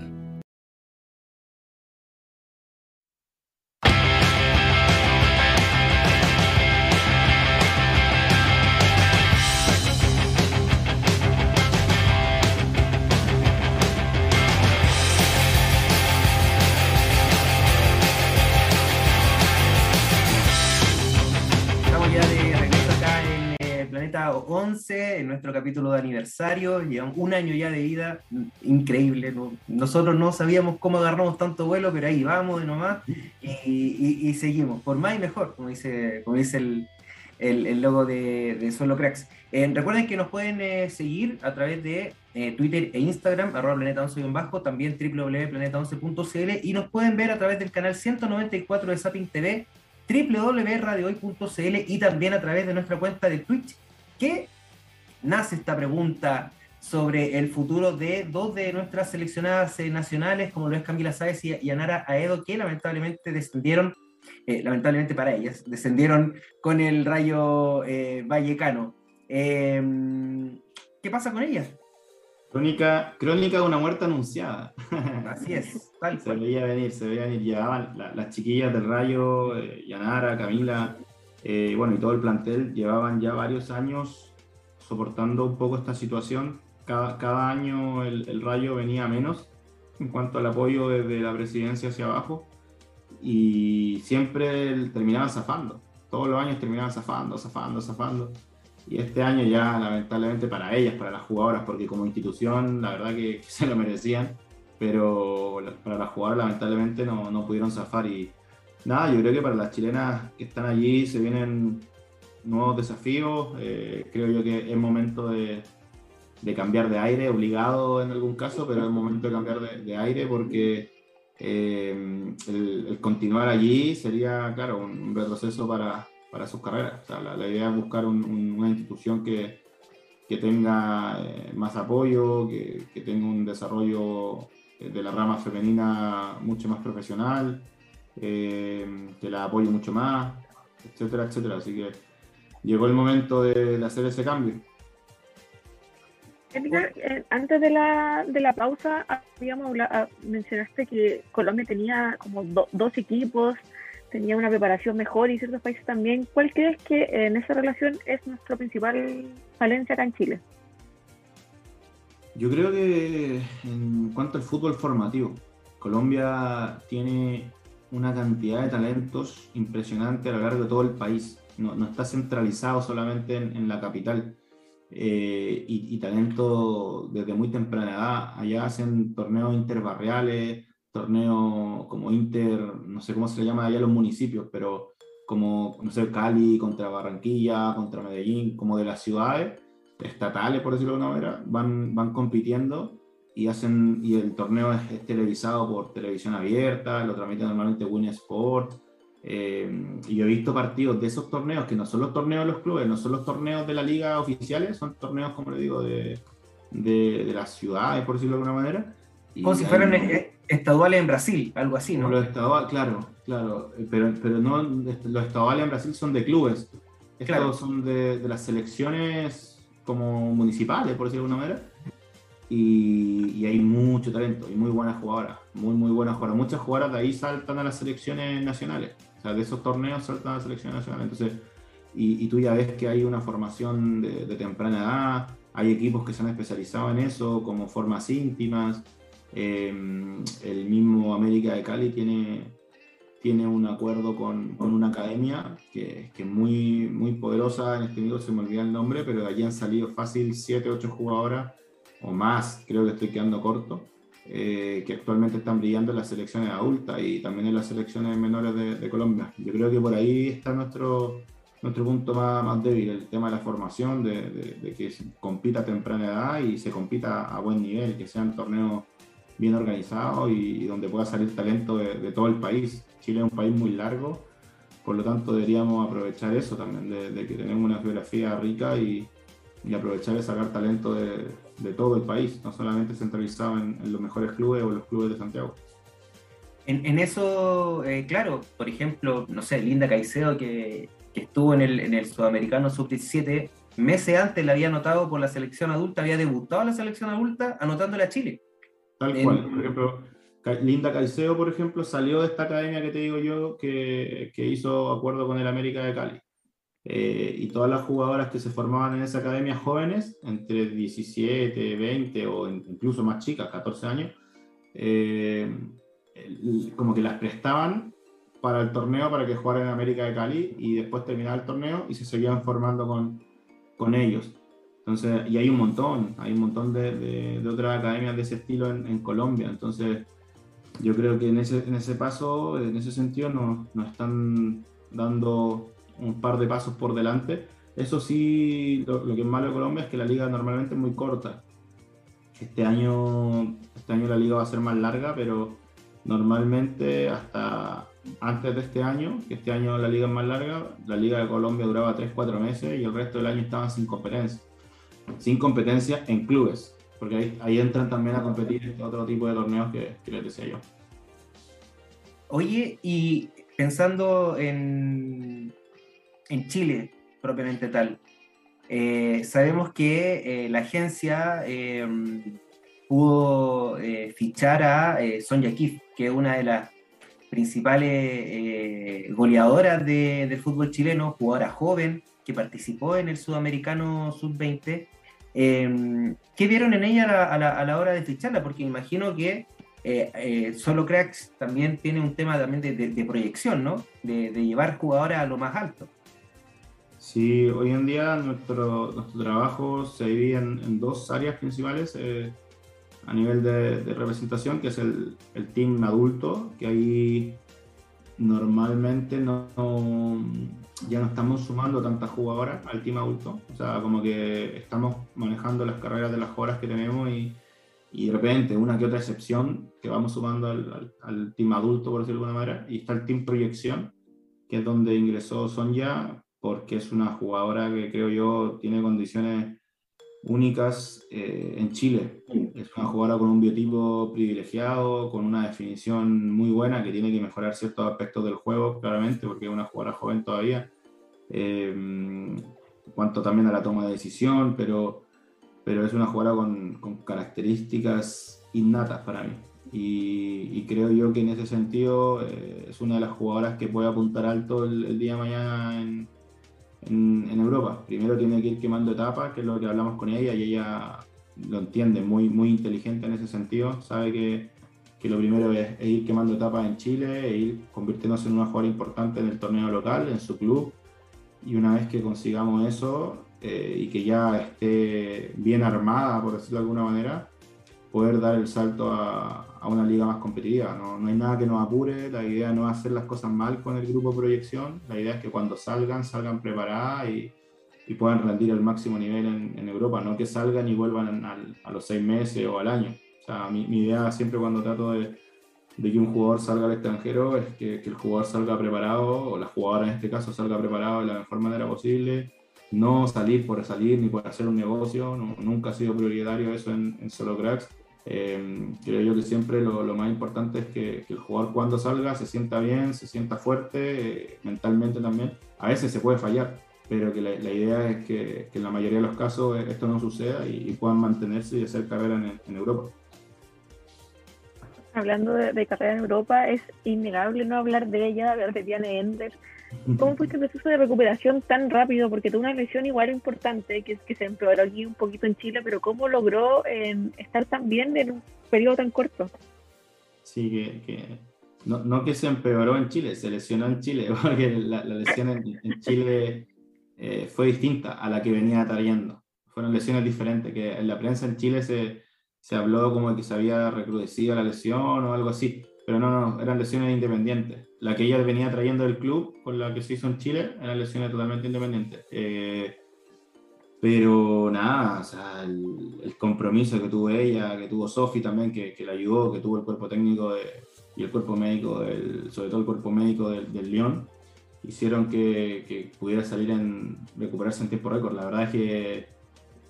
En nuestro capítulo de aniversario. Llevamos un año ya de vida, increíble. Nosotros no sabíamos cómo agarramos tanto vuelo, pero ahí vamos de nomás y, seguimos, por más y mejor, como dice, como dice el, logo de, Solo Cracks. Eh, recuerden que nos pueden eh, seguir a través de eh, Twitter e Instagram, arroba planeta 11 bajo, también www.planeta11.cl y nos pueden ver a través del canal 194 de Sapping TV www.radiohoy.cl y también a través de nuestra cuenta de Twitch que nace esta pregunta sobre el futuro de dos de nuestras seleccionadas eh, nacionales, como lo es Camila Sáez y, Anara Aedo, que lamentablemente descendieron, eh, lamentablemente para ellas, descendieron con el rayo eh, vallecano. Em, ¿Qué pasa con ellas? Crónica, crónica de una muerte anunciada. Así es, Se veía venir, se veía venir. Llevaban las chiquillas del rayo, Yanara, Camila, bueno, y todo el plantel, llevaban ya varios años soportando un poco esta situación. Cada, cada año el, el, Rayo venía menos en cuanto al apoyo desde la presidencia hacia abajo y siempre terminaban zafando. Todos los años terminaban zafando, zafando, zafando. y este año ya lamentablemente para ellas, para las jugadoras, porque como institución la verdad que, se lo merecían, pero para las jugadoras lamentablemente no, no, pudieron zafar y nada, yo creo que para las chilenas que están allí se vienen nuevos desafíos, eh, creo yo que es momento de, cambiar de aire, obligado en algún caso, pero es momento de cambiar de, aire porque eh, el, continuar allí sería, claro, un retroceso para, para sus carreras. la, idea es buscar una institución que, que tenga eh, más apoyo, que, tenga un desarrollo de la rama femenina mucho más profesional, eh, que la apoye mucho más, etcétera, etcétera. Así que llegó el momento de, hacer ese cambio. Eh, antes de la, de la pausa, habíamos ah, mencionaste que Colombia tenía como dos equipos tenía una preparación mejor y ciertos países también. ¿Cuál crees que en esa relación es nuestra principal falencia acá en Chile? Yo creo que en cuanto al fútbol formativo, Colombia tiene una cantidad de talentos impresionante a lo largo de todo el país. No, no está centralizado solamente en, la capital. Eh, y, y, talento desde muy temprana edad. Allá hacen torneos interbarriales, torneo como Inter, no sé cómo se le llama allá los municipios, pero como, no sé, Cali contra Barranquilla, contra Medellín, como de las ciudades estatales, por decirlo de alguna manera, van, van compitiendo y hacen y el torneo es, televisado por televisión abierta, lo transmite normalmente Win Sport. Eh, y yo he visto partidos de esos torneos que no son los torneos de los clubes, no son los torneos de la liga oficiales, son torneos, como le digo, de, de, de las ciudades, por decirlo de alguna manera. como si fueran estaduales en Brasil, algo así, ¿no? Los estaduales, claro, claro, eh, pero, pero no, los estaduales en Brasil son de clubes. Estos son de, de, las selecciones como municipales, por decirlo de alguna manera. Y, hay mucho talento y muy buenas jugadoras, muy, muy buenas jugadoras. Muchas jugadoras de ahí saltan a las selecciones nacionales. O sea, de esos torneos saltan a las selecciones nacionales. Entonces, y, y tú ya ves que hay una formación de, temprana edad, hay equipos que se han especializado en eso, como formas íntimas. Em, el mismo América de Cali tiene, tiene un acuerdo con, con una academia que, es muy, muy poderosa, en este minuto se me olvida el nombre, pero de allí han salido fácil 7, 8 jugadoras o más, creo que estoy quedando corto, eh, que actualmente están brillando en las selecciones adultas y también en las selecciones menores de, Colombia. Yo creo que por ahí está nuestro, nuestro punto más, más, débil, el tema de la formación, de, que compita a temprana edad y se compita a buen nivel, que sean torneos bien organizado y, donde pueda salir talento de, todo el país. Chile es un país muy largo, por lo tanto deberíamos aprovechar eso también, de, que tenemos una geografía rica y, y aprovechar de sacar talento de, todo el país, no solamente centralizado en, los mejores clubes o los clubes de Santiago. En, en eso, eh, claro, por ejemplo, no sé, Linda Caicedo que, que estuvo en el, en el Sudamericano Sub-17, meses antes la había anotado por la selección adulta, había debutado en la selección adulta anotándole a Chile. Tal cual. Por ejemplo, Linda Caicedo, por ejemplo, salió de esta academia que te digo yo, que, que hizo acuerdo con el América de Cali. Eh, y todas las jugadoras que se formaban en esa academia jóvenes, entre 17, 20 o incluso más chicas, 14 años, eh, como que las prestaban para el torneo para que jugaran en América de Cali y después terminaba el torneo y se seguían formando con, con ellos. Entonces, y hay un montón, hay un montón de, de, otras academias de ese estilo en, en, Colombia. Entonces, yo creo que en ese, en ese paso, en ese sentido, nos, nos están dando un par de pasos por delante. Eso sí, lo, que es malo de Colombia es que la liga normalmente es muy corta. Este año, este año la liga va a ser más larga, pero normalmente hasta antes de este año, que este año la liga es más larga, la liga de Colombia duraba 3-4 meses y el resto del año estaban sin competencia sin competencia en clubes, porque ahí, ahí entran también a competir este otro tipo de torneos que, que les decía yo. Oye, y pensando en, en Chile propiamente tal, eh, sabemos que eh, la agencia eh, pudo fichar a Sonja Kif, que es una de las principales goleadoras de, del fútbol chileno, jugadora joven, que participó en el Sudamericano Sub-20 eh, ¿Qué vieron en ella a la, a hora de ficharla? Porque imagino que Solo Cracks también tiene un tema también de, de, proyección, ¿no? De, llevar jugadores a lo más alto. Sí, hoy en día nuestro, nuestro trabajo se divide en, dos áreas principales eh, a nivel de, representación, que es el, el, team adulto, que ahí normalmente no, ya no estamos sumando tantas jugadoras al team adulto, o sea, como que estamos manejando las carreras de las horas que tenemos y, y de repente una que otra excepción que vamos sumando al, al, al team adulto, por decirlo de alguna manera, y está el team proyección, que es donde ingresó Sonja, porque es una jugadora que creo yo tiene condiciones únicas eh, en Chile. Es una jugadora con un biotipo privilegiado, con una definición muy buena, que tiene que mejorar ciertos aspectos del juego, claramente, porque es una jugadora joven todavía. Eh, en cuanto también a la toma de decisión, pero, pero es una jugadora con, con características innatas para mí. Y, creo yo que en ese sentido eh, es una de las jugadoras que puede apuntar alto el, el día de mañana en, en, Europa. Primero tiene que ir quemando etapas, que es lo que hablamos con ella, y ella lo entiende, muy, muy inteligente en ese sentido, sabe que, que lo primero es, ir quemando etapas en Chile e ir convirtiéndose en una jugadora importante en el torneo local, en su club, y una vez que consigamos eso eh, y que ya esté bien armada, por decirlo de alguna manera, poder dar el salto a, a una liga más competitiva. No, no, hay nada que nos apure, la idea no es hacer las cosas mal con el grupo proyección, la idea es que cuando salgan, salgan preparadas y, y puedan rendir al máximo nivel en, en, Europa, no que salgan y vuelvan al, a los seis meses o al año. O sea, mi, idea siempre cuando trato de, de, que un jugador salga al extranjero es que, que, el jugador salga preparado, o la jugadora en este caso salga preparado de la mejor manera posible, no salir por salir ni por hacer un negocio, no, nunca ha sido prioritario eso en, en Solo Cracks eh, creo yo que siempre lo, lo más importante es que, que, el jugador cuando salga se sienta bien, se sienta fuerte, eh, mentalmente también. A veces se puede fallar, pero que la, la idea es que, que, en la mayoría de los casos esto no suceda y, y puedan mantenerse y hacer carrera en, en Europa. Hablando de, de, carrera en Europa, es innegable no hablar de ella, hablar de Diane Ender, ¿Cómo fue este proceso de recuperación tan rápido? Porque tuvo una lesión igual importante, que, que se empeoró aquí un poquito en Chile, pero ¿cómo logró eh, estar tan bien en un periodo tan corto? Sí, que, que no, no, que se empeoró en Chile, se lesionó en Chile, porque la, la lesión en, en Chile eh, fue distinta a la que venía trayendo. Fueron lesiones diferentes, que en la prensa en Chile se, se habló como que se había recrudecido la lesión o algo así pero no, no, eran lesiones independientes. La que ella venía trayendo del club, con la que se hizo en Chile, eran lesiones totalmente independientes. Eh, pero nada, el, compromiso que tuvo ella, que tuvo Sofi también, que, que la ayudó, que tuvo el cuerpo técnico y el cuerpo médico, del, sobre todo el cuerpo médico del, del Lyon, hicieron que, pudiera salir en recuperarse en tiempo récord. La verdad es que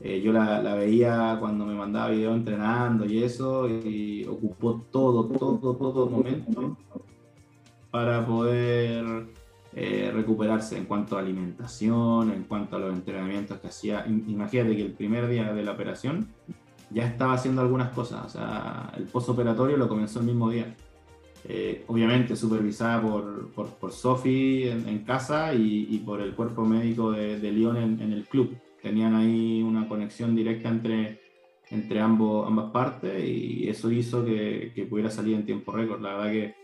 eh, yo la, la, veía cuando me mandaba video entrenando y eso, y ocupó todo, todo, todo momento para poder eh, recuperarse en cuanto a alimentación, en cuanto a los entrenamientos que hacía. Imagínate que el primer día de la operación ya estaba haciendo algunas cosas, o sea, el postoperatorio lo comenzó el mismo día. Eh, obviamente supervisada por, por, por Sofi en, en, casa y, y, por el cuerpo médico de, de Lyon en, en el club tenían ahí una conexión directa entre, entre ambos, ambas partes y eso hizo que, que pudiera salir en tiempo récord. La verdad que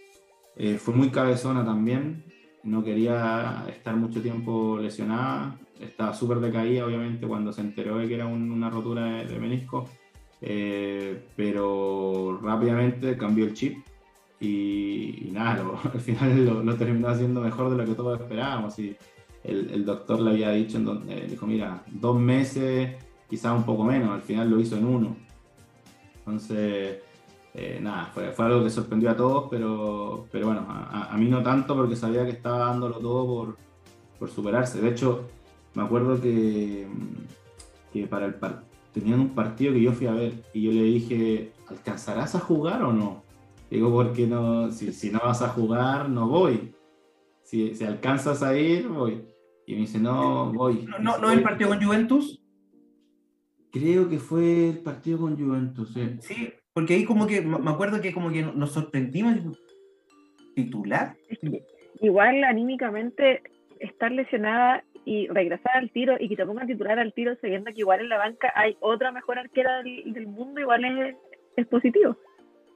eh, fue muy cabezona también, no quería estar mucho tiempo lesionada, estaba súper decaída obviamente cuando se enteró de que era un, una rotura de, de menisco, eh, pero rápidamente cambió el chip y, y nada, lo, al final lo, lo, terminó haciendo mejor de lo que todos esperábamos. Y, el, el, doctor le había dicho, en donde, eh, dijo, mira, dos meses, quizás un poco menos, al final lo hizo en uno. Entonces, eh, nada, fue, fue, algo que sorprendió a todos, pero, pero bueno, a, a, mí no tanto porque sabía que estaba dándolo todo por, por superarse. De hecho, me acuerdo que, que para el par tenían un partido que yo fui a ver y yo le dije, ¿alcanzarás a jugar o no? Digo, porque no, si, si no vas a jugar, no voy. Si, si alcanzas a ir, voy. Y me dice, no, voy. ¿No, no, ¿no el partido con Juventus? Creo que fue el partido con Juventus, sí. Sí, porque ahí como que, me acuerdo que como que nos sorprendimos. ¿Titular? Igual anímicamente estar lesionada y regresar al tiro y que te pongan titular al tiro sabiendo que igual en la banca hay otra mejor arquera del, del mundo, igual es, es positivo.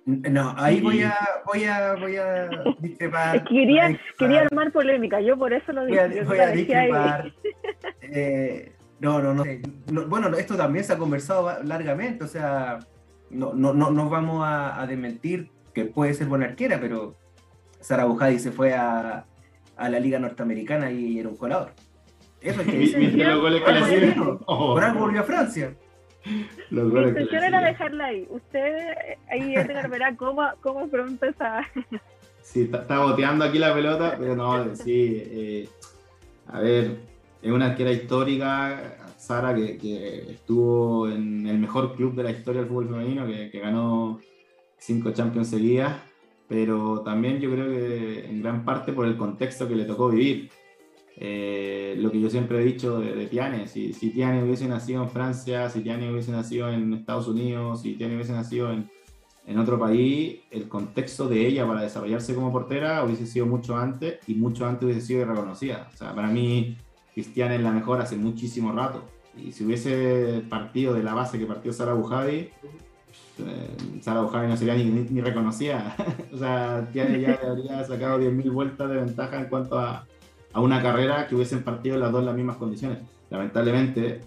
No, ahí voy a, voy a, voy a discrepar. quería, quería armar polémica, yo por eso lo dije. Voy a, discrepar. Eh, no, no, no, Bueno, esto también se ha conversado largamente, o sea, no, no, no nos vamos a, desmentir que puede ser buena arquera, pero Sara Bujadi se fue a, a la Liga Norteamericana y era un colador. Eso es que Por algo volvió a Francia. Mi intención era dejarla ahí. Usted ahí Edgar verá cómo, cómo pronto esa. Sí, está, boteando aquí la pelota, pero no, sí. Eh, a ver, es una arquera histórica, Sara, que, estuvo en el mejor club de la historia del fútbol femenino, que, ganó cinco Champions seguidas, pero también yo creo que en gran parte por el contexto que le tocó vivir. Eh, lo que yo siempre he dicho de, Tiane, si, si, Tiane hubiese nacido en Francia, si Tiane hubiese nacido en Estados Unidos, si Tiane hubiese nacido en, en otro país, el contexto de ella para desarrollarse como portera hubiese sido mucho antes y mucho antes hubiese sido reconocida. O sea, para mí, Cristiane es la mejor hace muchísimo rato. Y si hubiese partido de la base que partió Sara Bujavi, eh, Sara Bujavi no sería ni, ni, reconocida. o sea, Tiane ya habría sacado 10.000 vueltas de ventaja en cuanto a, a una carrera que hubiesen partido las dos en las mismas condiciones. Lamentablemente,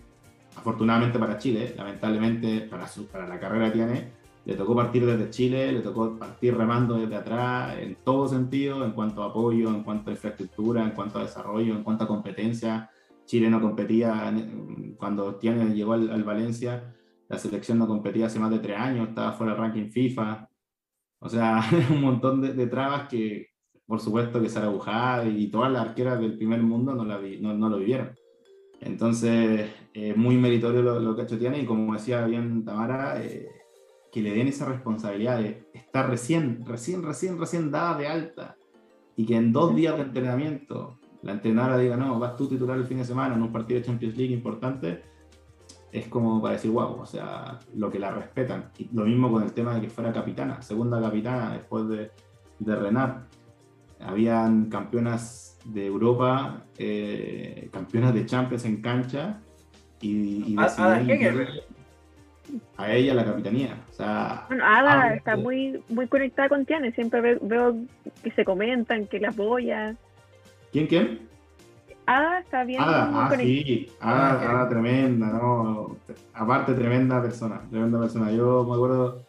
afortunadamente para Chile, lamentablemente para, su, para la carrera que tiene, le tocó partir desde Chile, le tocó partir remando desde atrás, en todo sentido, en cuanto a apoyo, en cuanto a infraestructura, en cuanto a desarrollo, en cuanto a competencia. Chile no competía, cuando Tiene llegó al, Valencia, la selección no competía hace más de tres años, estaba fuera del ranking FIFA. O sea, un montón de, de trabas que, por supuesto que Sara Bujá y todas las arqueras del primer mundo no, la no, lo vivieron. Entonces, es muy meritorio lo, que ha hecho Tiana y como decía bien Tamara, eh, que le den esa responsabilidad de estar recién, recién, recién, recién dada de alta y que en dos días de entrenamiento la entrenadora diga, no, vas tú titular el fin de semana en un partido de Champions League importante, es como para decir, wow, o sea, lo que la respetan. Y lo mismo con el tema de que fuera capitana, segunda capitana después de, de Renat. Habían campeonas de Europa, eh, campeonas de Champions en cancha y, y a, a, ella la capitanía. O sea, bueno, Ada está muy, muy conectada con Tiane, siempre veo, que se comentan, que la apoya. ¿Quién, quién? Ada está bien. Ada, ah, sí, Ada, Ada, tremenda, ¿no? Aparte, tremenda persona, tremenda persona. Yo me acuerdo,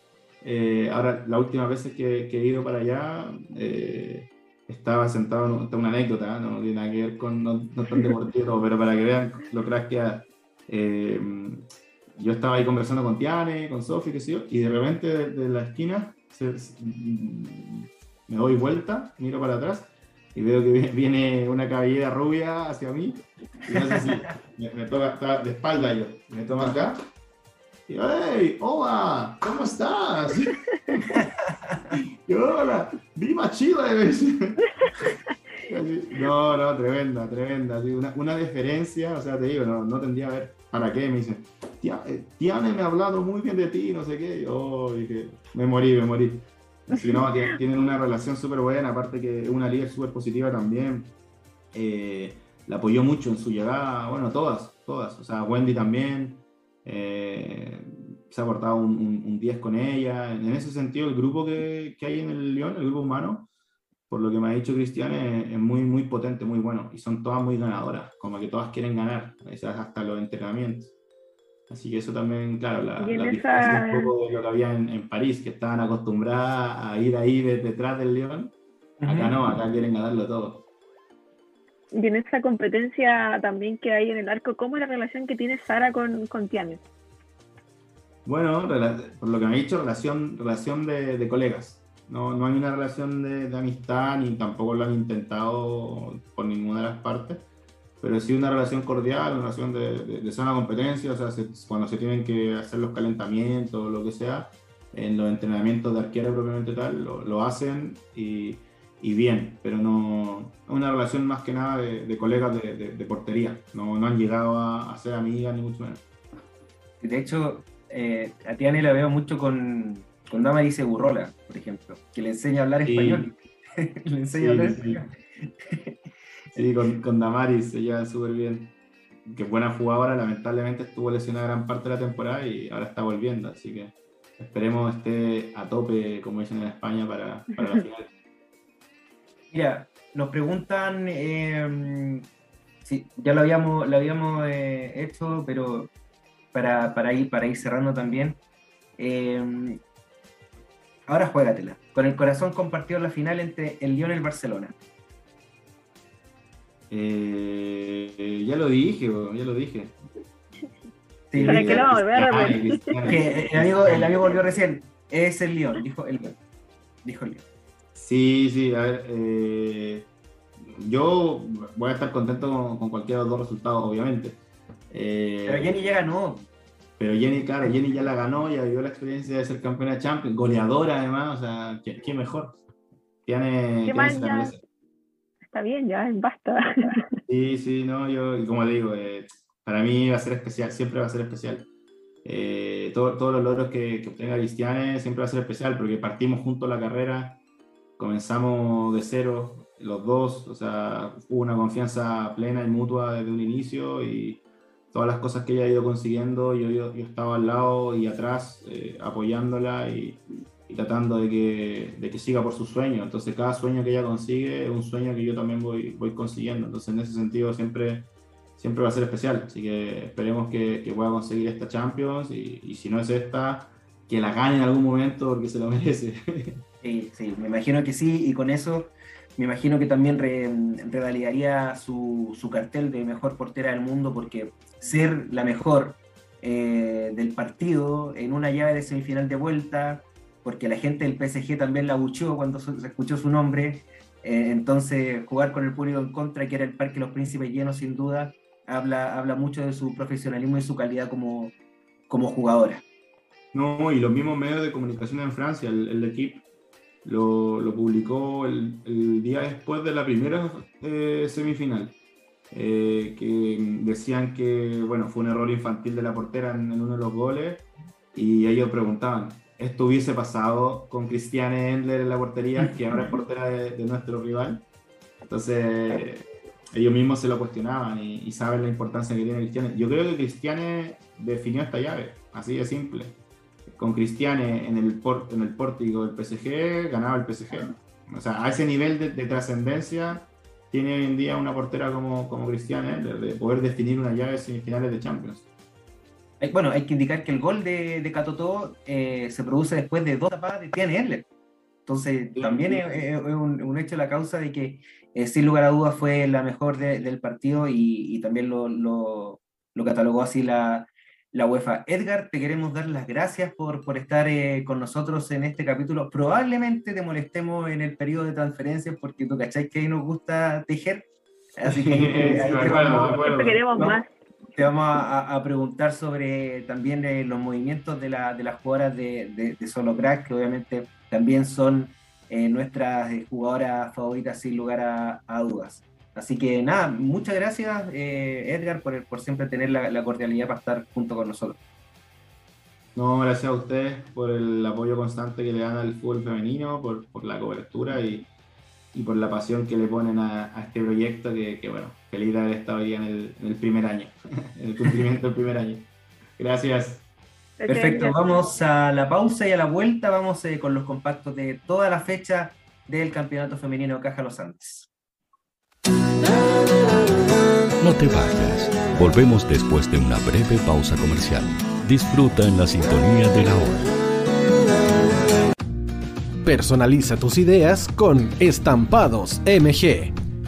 eh, ahora, las últimas veces que, que, he ido para allá, eh, estaba sentado, en una anécdota, no tiene nada que ver con, no, no tan deportivo, pero para que vean lo crack que eh, yo estaba ahí conversando con Tiane, con Sofi, qué sé yo, y de repente de, la esquina me doy vuelta, miro para atrás y veo que viene una cabellera rubia hacia mí, y no sé si me, toca, de espalda yo, me toma acá, y hey, hola, ¿cómo estás? y hola, ¡Viva Chile! no, no, tremenda, tremenda. Una, una diferencia, o sea, te digo, no, no tendría a ver para qué. Me dicen, eh, Tiane me ha hablado muy bien de ti, no sé qué. Yo dije, me morí, me morí. Que no, tienen una relación súper buena, aparte que es una líder súper positiva también. Eh, la apoyó mucho en su llegada, bueno, todas, todas. O sea, Wendy también. Eh, se ha portado un, 10 con ella. En ese sentido, el grupo que, que, hay en el León, el grupo humano, por lo que me ha dicho Cristian, es, muy, muy potente, muy bueno. Y son todas muy ganadoras, como que todas quieren ganar, hasta los entrenamientos. Así que eso también, claro, la, la diferencia un poco de lo que había en, París, que estaban acostumbradas a ir ahí detrás del León. Acá no, acá quieren ganarlo todo. Y en esa competencia también que hay en el arco, ¿cómo es la relación que tiene Sara con, con Tiane? Bueno, por lo que me ha dicho, relación, relación de, colegas. No, no, hay una relación de, amistad ni tampoco lo han intentado por ninguna de las partes, pero sí una relación cordial, una relación de, de, sana competencia, o sea, cuando se tienen que hacer los calentamientos o lo que sea, en los entrenamientos de arquero propiamente tal, lo, lo hacen y, y, bien, pero no una relación más que nada de, colegas de, portería, no, no han llegado a, a ser amigas ni mucho menos. De hecho, eh, a Tiane la veo mucho con, con Damaris Burrola, por ejemplo, que le enseña a hablar español. le enseña a hablar español. Sí, con, con Damaris se lleva súper bien. Que buena jugadora, lamentablemente estuvo lesionada gran parte de la temporada y ahora está volviendo, así que esperemos esté a tope, como dicen en España, para, para la final. Mira, nos preguntan, eh, sí, ya lo habíamos, lo habíamos eh, hecho, pero para, para, ir, para ir cerrando también. Eh, ahora juégatela. Con el corazón compartido la final entre el Lyon y el Barcelona. Eh, ya lo dije, ya lo dije. Sí, ¿Para qué lo volver a repetir? el, amigo, el amigo volvió recién. Es el Lyon, dijo el Lyon. Dijo el Lyon. Sí, sí, a ver. Eh, yo voy a estar contento con, con, cualquiera de los dos resultados, obviamente. Eh, pero Jenny ya ganó. Pero Jenny, claro, Jenny ya la ganó, ya vivió la experiencia de ser campeona de Champions, goleadora además, o sea, ¿qué, qué mejor? Tiene, ¿Qué tiene Está bien, ya, basta. Sí, sí, no, yo, como le digo, eh, para mí va a ser especial, siempre va a ser especial. Eh, todo, todos los logros que, que obtenga Cristiane siempre va a ser especial, porque partimos juntos la carrera, comenzamos de cero, los dos, o sea, hubo una confianza plena y mutua desde un inicio y todas las cosas que ella ha ido consiguiendo, yo, yo, yo estaba al lado y atrás eh, apoyándola y, tratando de que, de que siga por su sueño. Entonces cada sueño que ella consigue es un sueño que yo también voy, voy consiguiendo. Entonces en ese sentido siempre, siempre va a ser especial. Así que esperemos que, que pueda conseguir esta Champions y, y si no es esta, que la gane en algún momento porque se lo merece. Sí, sí, me imagino que sí, y con eso me imagino que también re, revalidaría su, su, cartel de mejor portera del mundo, porque ser la mejor eh, del partido en una llave de semifinal de vuelta, porque la gente del PSG también la buchó cuando se escuchó su nombre, eh, entonces jugar con el público en contra, que era el Parque Los Príncipes lleno sin duda, habla, habla mucho de su profesionalismo y su calidad como, como jugadora. No, y los mismos medios de comunicación en Francia, el, el equipo lo, lo publicó el, día después de la primera eh, semifinal, eh, que decían que bueno, fue un error infantil de la portera en, uno de los goles y ellos preguntaban, ¿esto hubiese pasado con Cristiane Endler en la portería, que ahora es portera de, nuestro rival? Entonces ellos mismos se lo cuestionaban y, y, saben la importancia que tiene Cristiane. Yo creo que Cristiane definió esta llave, así de simple con Cristiane en el, port, en el pórtico del PSG, ganaba el PSG. O sea, a ese nivel de, de trascendencia tiene hoy en día una portera como, como Cristiane de, de, poder definir una llave semifinales de Champions. Bueno, hay que indicar que el gol de, de Catotó eh, se produce después de dos tapadas de Tiane Erler. Entonces, también. Es, es, un, un, hecho la causa de que, eh, sin lugar a dudas, fue la mejor de, del partido y, y también lo, lo, lo, catalogó así la, la UEFA. Edgar, te queremos dar las gracias por, por estar eh, con nosotros en este capítulo. Probablemente te molestemos en el periodo de transferencias porque tú cacháis que ahí nos gusta tejer. Así que eh, sí, te, vamos, queremos ¿no? más. Te vamos a, a, preguntar sobre también eh, los movimientos de, la, de las jugadoras de, de, de, Solo Crack, que obviamente también son eh, nuestras jugadoras favoritas sin lugar a, a dudas. Así que nada, muchas gracias eh, Edgar por, por siempre tener la, la, cordialidad para estar junto con nosotros. No, gracias a ustedes por el apoyo constante que le dan al fútbol femenino, por, por la cobertura y, y, por la pasión que le ponen a, a este proyecto que, que, bueno, feliz de haber estado ya en el, en el primer año, en el cumplimiento del primer año. Gracias. Perfecto, vamos a la pausa y a la vuelta vamos eh, con los compactos de toda la fecha del Campeonato Femenino Caja Los Andes. No te vayas. Volvemos después de una breve pausa comercial. Disfruta en la sintonía de la hora. Personaliza tus ideas con Estampados MG.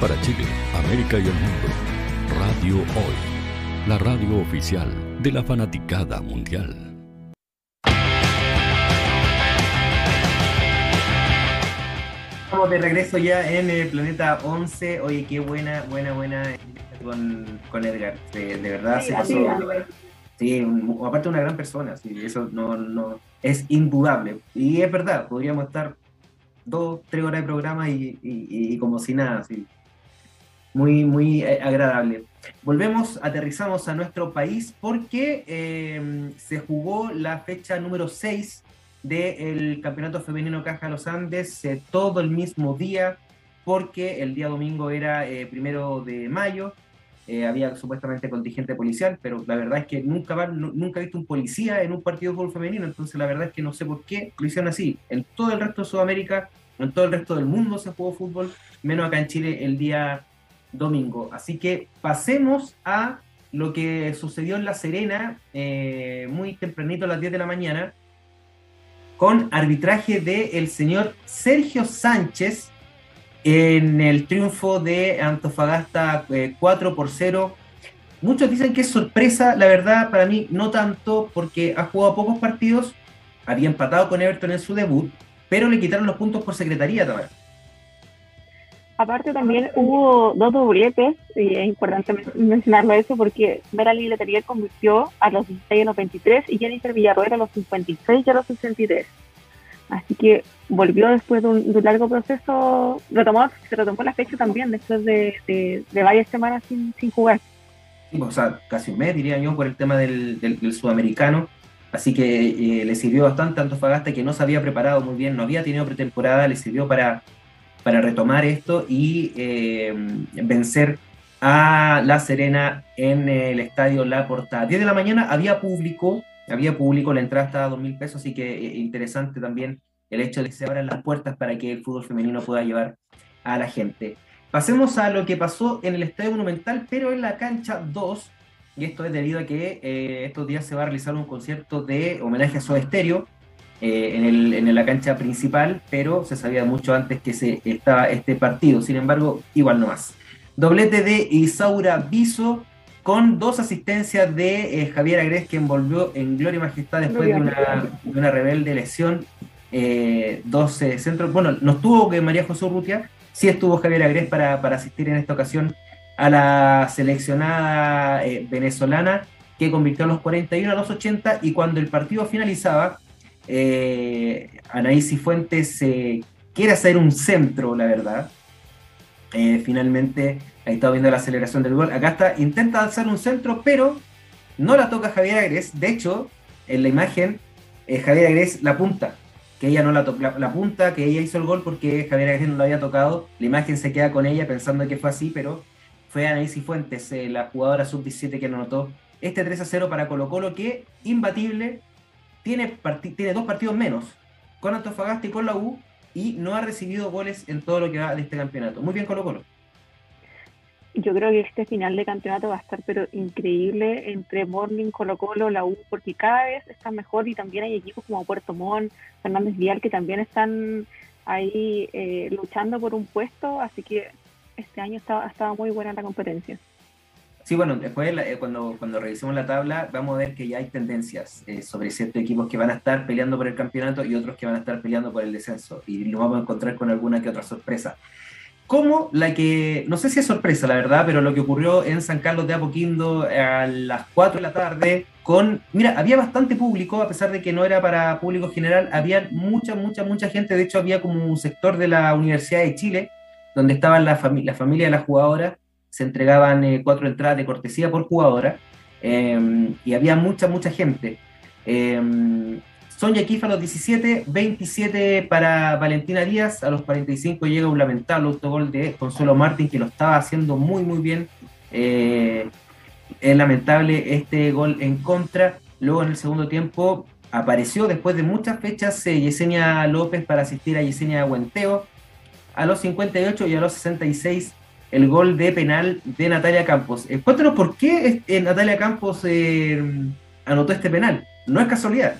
Para Chile, América y el mundo, Radio Hoy, la radio oficial de la fanaticada mundial. Estamos de regreso ya en el planeta 11. Oye, qué buena, buena, buena con, con Edgar. De, de verdad se pasó. Sí, un, aparte una gran persona, sí, eso no, no es indudable. Y es verdad, podríamos estar dos, tres horas de programa y, y, y como si nada, sí. Muy, muy eh, agradable. Volvemos, aterrizamos a nuestro país porque eh, se jugó la fecha número 6 del Campeonato Femenino Caja Los Andes eh, todo el mismo día, porque el día domingo era eh, primero de mayo, eh, había supuestamente contingente policial, pero la verdad es que nunca, va, nunca he visto un policía en un partido de fútbol femenino, entonces la verdad es que no sé por qué lo hicieron así. En todo el resto de Sudamérica, en todo el resto del mundo se jugó fútbol, menos acá en Chile el día domingo. Así que pasemos a lo que sucedió en La Serena muy tempranito a las 10 de la mañana, con arbitraje del el señor Sergio Sánchez en el triunfo de Antofagasta eh, 4 por 0. Muchos dicen que es sorpresa, la verdad para mí no tanto, porque ha jugado pocos partidos, había empatado con Everton en su debut, pero le quitaron los puntos por secretaría también. Aparte también hubo dos dobletes, y es importante mencionarlo eso porque Merali Letelier convirtió a los 16 y a los 23 y Jennifer Villarroel a los 56 y a los 63. Así que volvió después de un, de un largo proceso, retomó, se retomó la fecha también después de, de, de varias semanas sin, sin, jugar. Sí, o sea, casi un mes diría yo por el tema del, del, del sudamericano. Así que eh, le sirvió bastante a Antofagasta que no se había preparado muy bien, no había tenido pretemporada, le sirvió para para retomar esto y eh, vencer a La Serena en el estadio La Portada. 10 de la mañana había público, había público, la entrada estaba a 2 mil pesos, así que eh, interesante también el hecho de que se abran las puertas para que el fútbol femenino pueda llevar a la gente. Pasemos a lo que pasó en el Estadio Monumental, pero en la cancha 2, y esto es debido a que eh, estos días se va a realizar un concierto de homenaje a Soda Stereo, eh, en, el, en, la cancha principal, pero se sabía mucho antes que se estaba este partido. Sin embargo, igual no más. Doblete de Isaura Viso con dos asistencias de eh, Javier Agrés, que envolvió en gloria y majestad después de una, de una rebelde lesión. Eh, 12 centros. Bueno, no estuvo que María José Urrutia, sí estuvo Javier Agrés para, para asistir en esta ocasión a la seleccionada eh, venezolana que convirtió a los 41 a los 80 y cuando el partido finalizaba, eh, Anaís Fuentes eh, quiere hacer un centro, la verdad. Eh, finalmente, ahí está viendo la aceleración del gol. Acá está, intenta hacer un centro, pero no la toca Javier Agres. De hecho, en la imagen, eh, Javier Agres la punta, que ella no la toca, la, punta, que ella hizo el gol porque Javier Agres no lo había tocado. La imagen se queda con ella pensando que fue así, pero fue Anaís Fuentes, eh, la jugadora sub-17 que anotó este 3 a 0 para Colo Colo, que imbatible tiene, tiene dos partidos menos con Antofagasta y con la U y no ha recibido goles en todo lo que va de este campeonato. Muy bien Colo Colo. Yo creo que este final de campeonato va a estar pero increíble entre Morning, Colo Colo, la U, porque cada vez está mejor y también hay equipos como Puerto Montt, Fernández Vial que también están ahí eh, luchando por un puesto, así que este año ha estado muy buena la competencia. Sí, bueno, después eh, cuando, cuando revisemos la tabla vamos a ver que ya hay tendencias eh, sobre ciertos equipos que van a estar peleando por el campeonato y otros que van a estar peleando por el descenso. Y lo vamos a encontrar con alguna que otra sorpresa. Como la que, no sé si es sorpresa la verdad, pero lo que ocurrió en San Carlos de Apoquindo a las 4 de la tarde con, mira, había bastante público, a pesar de que no era para público general, había mucha, mucha, mucha gente, de hecho había como un sector de la Universidad de Chile, donde estaban la, fami la familia de las jugadoras, se entregaban eh, cuatro entradas de cortesía por jugadora eh, y había mucha, mucha gente. Eh, Sonia Kifa a los 17, 27 para Valentina Díaz, a los 45 llega un lamentable autogol de Consuelo Martín que lo estaba haciendo muy, muy bien. es lamentable este gol en contra. Luego en el segundo tiempo apareció después de muchas fechas Yesenia López para asistir a Yesenia Huenteo. A los 58 y a los 66 el gol de penal de Natalia Campos. Eh, cuéntanos por qué eh, Natalia Campos eh, anotó este penal. No es casualidad.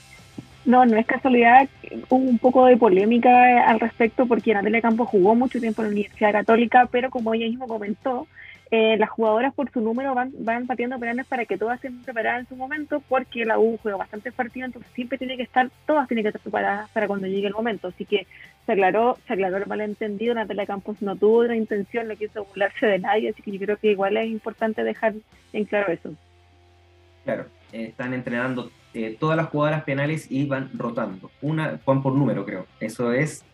No, no es casualidad. Hubo un poco de polémica al respecto porque Natalia Campos jugó mucho tiempo en la Universidad Católica, pero como ella misma comentó, eh, las jugadoras por su número van, van pateando penales para que todas estén preparadas en su momento, porque la U juega bastante partido, entonces siempre tiene que estar, todas tienen que estar preparadas para cuando llegue el momento. Así que se aclaró, se aclaró el malentendido, Natalia Campos no tuvo otra intención, no quiso burlarse de nadie, así que yo creo que igual es importante dejar en claro eso. Claro, están entrenando eh, todas las jugadoras penales y van rotando, una, van por número creo, eso es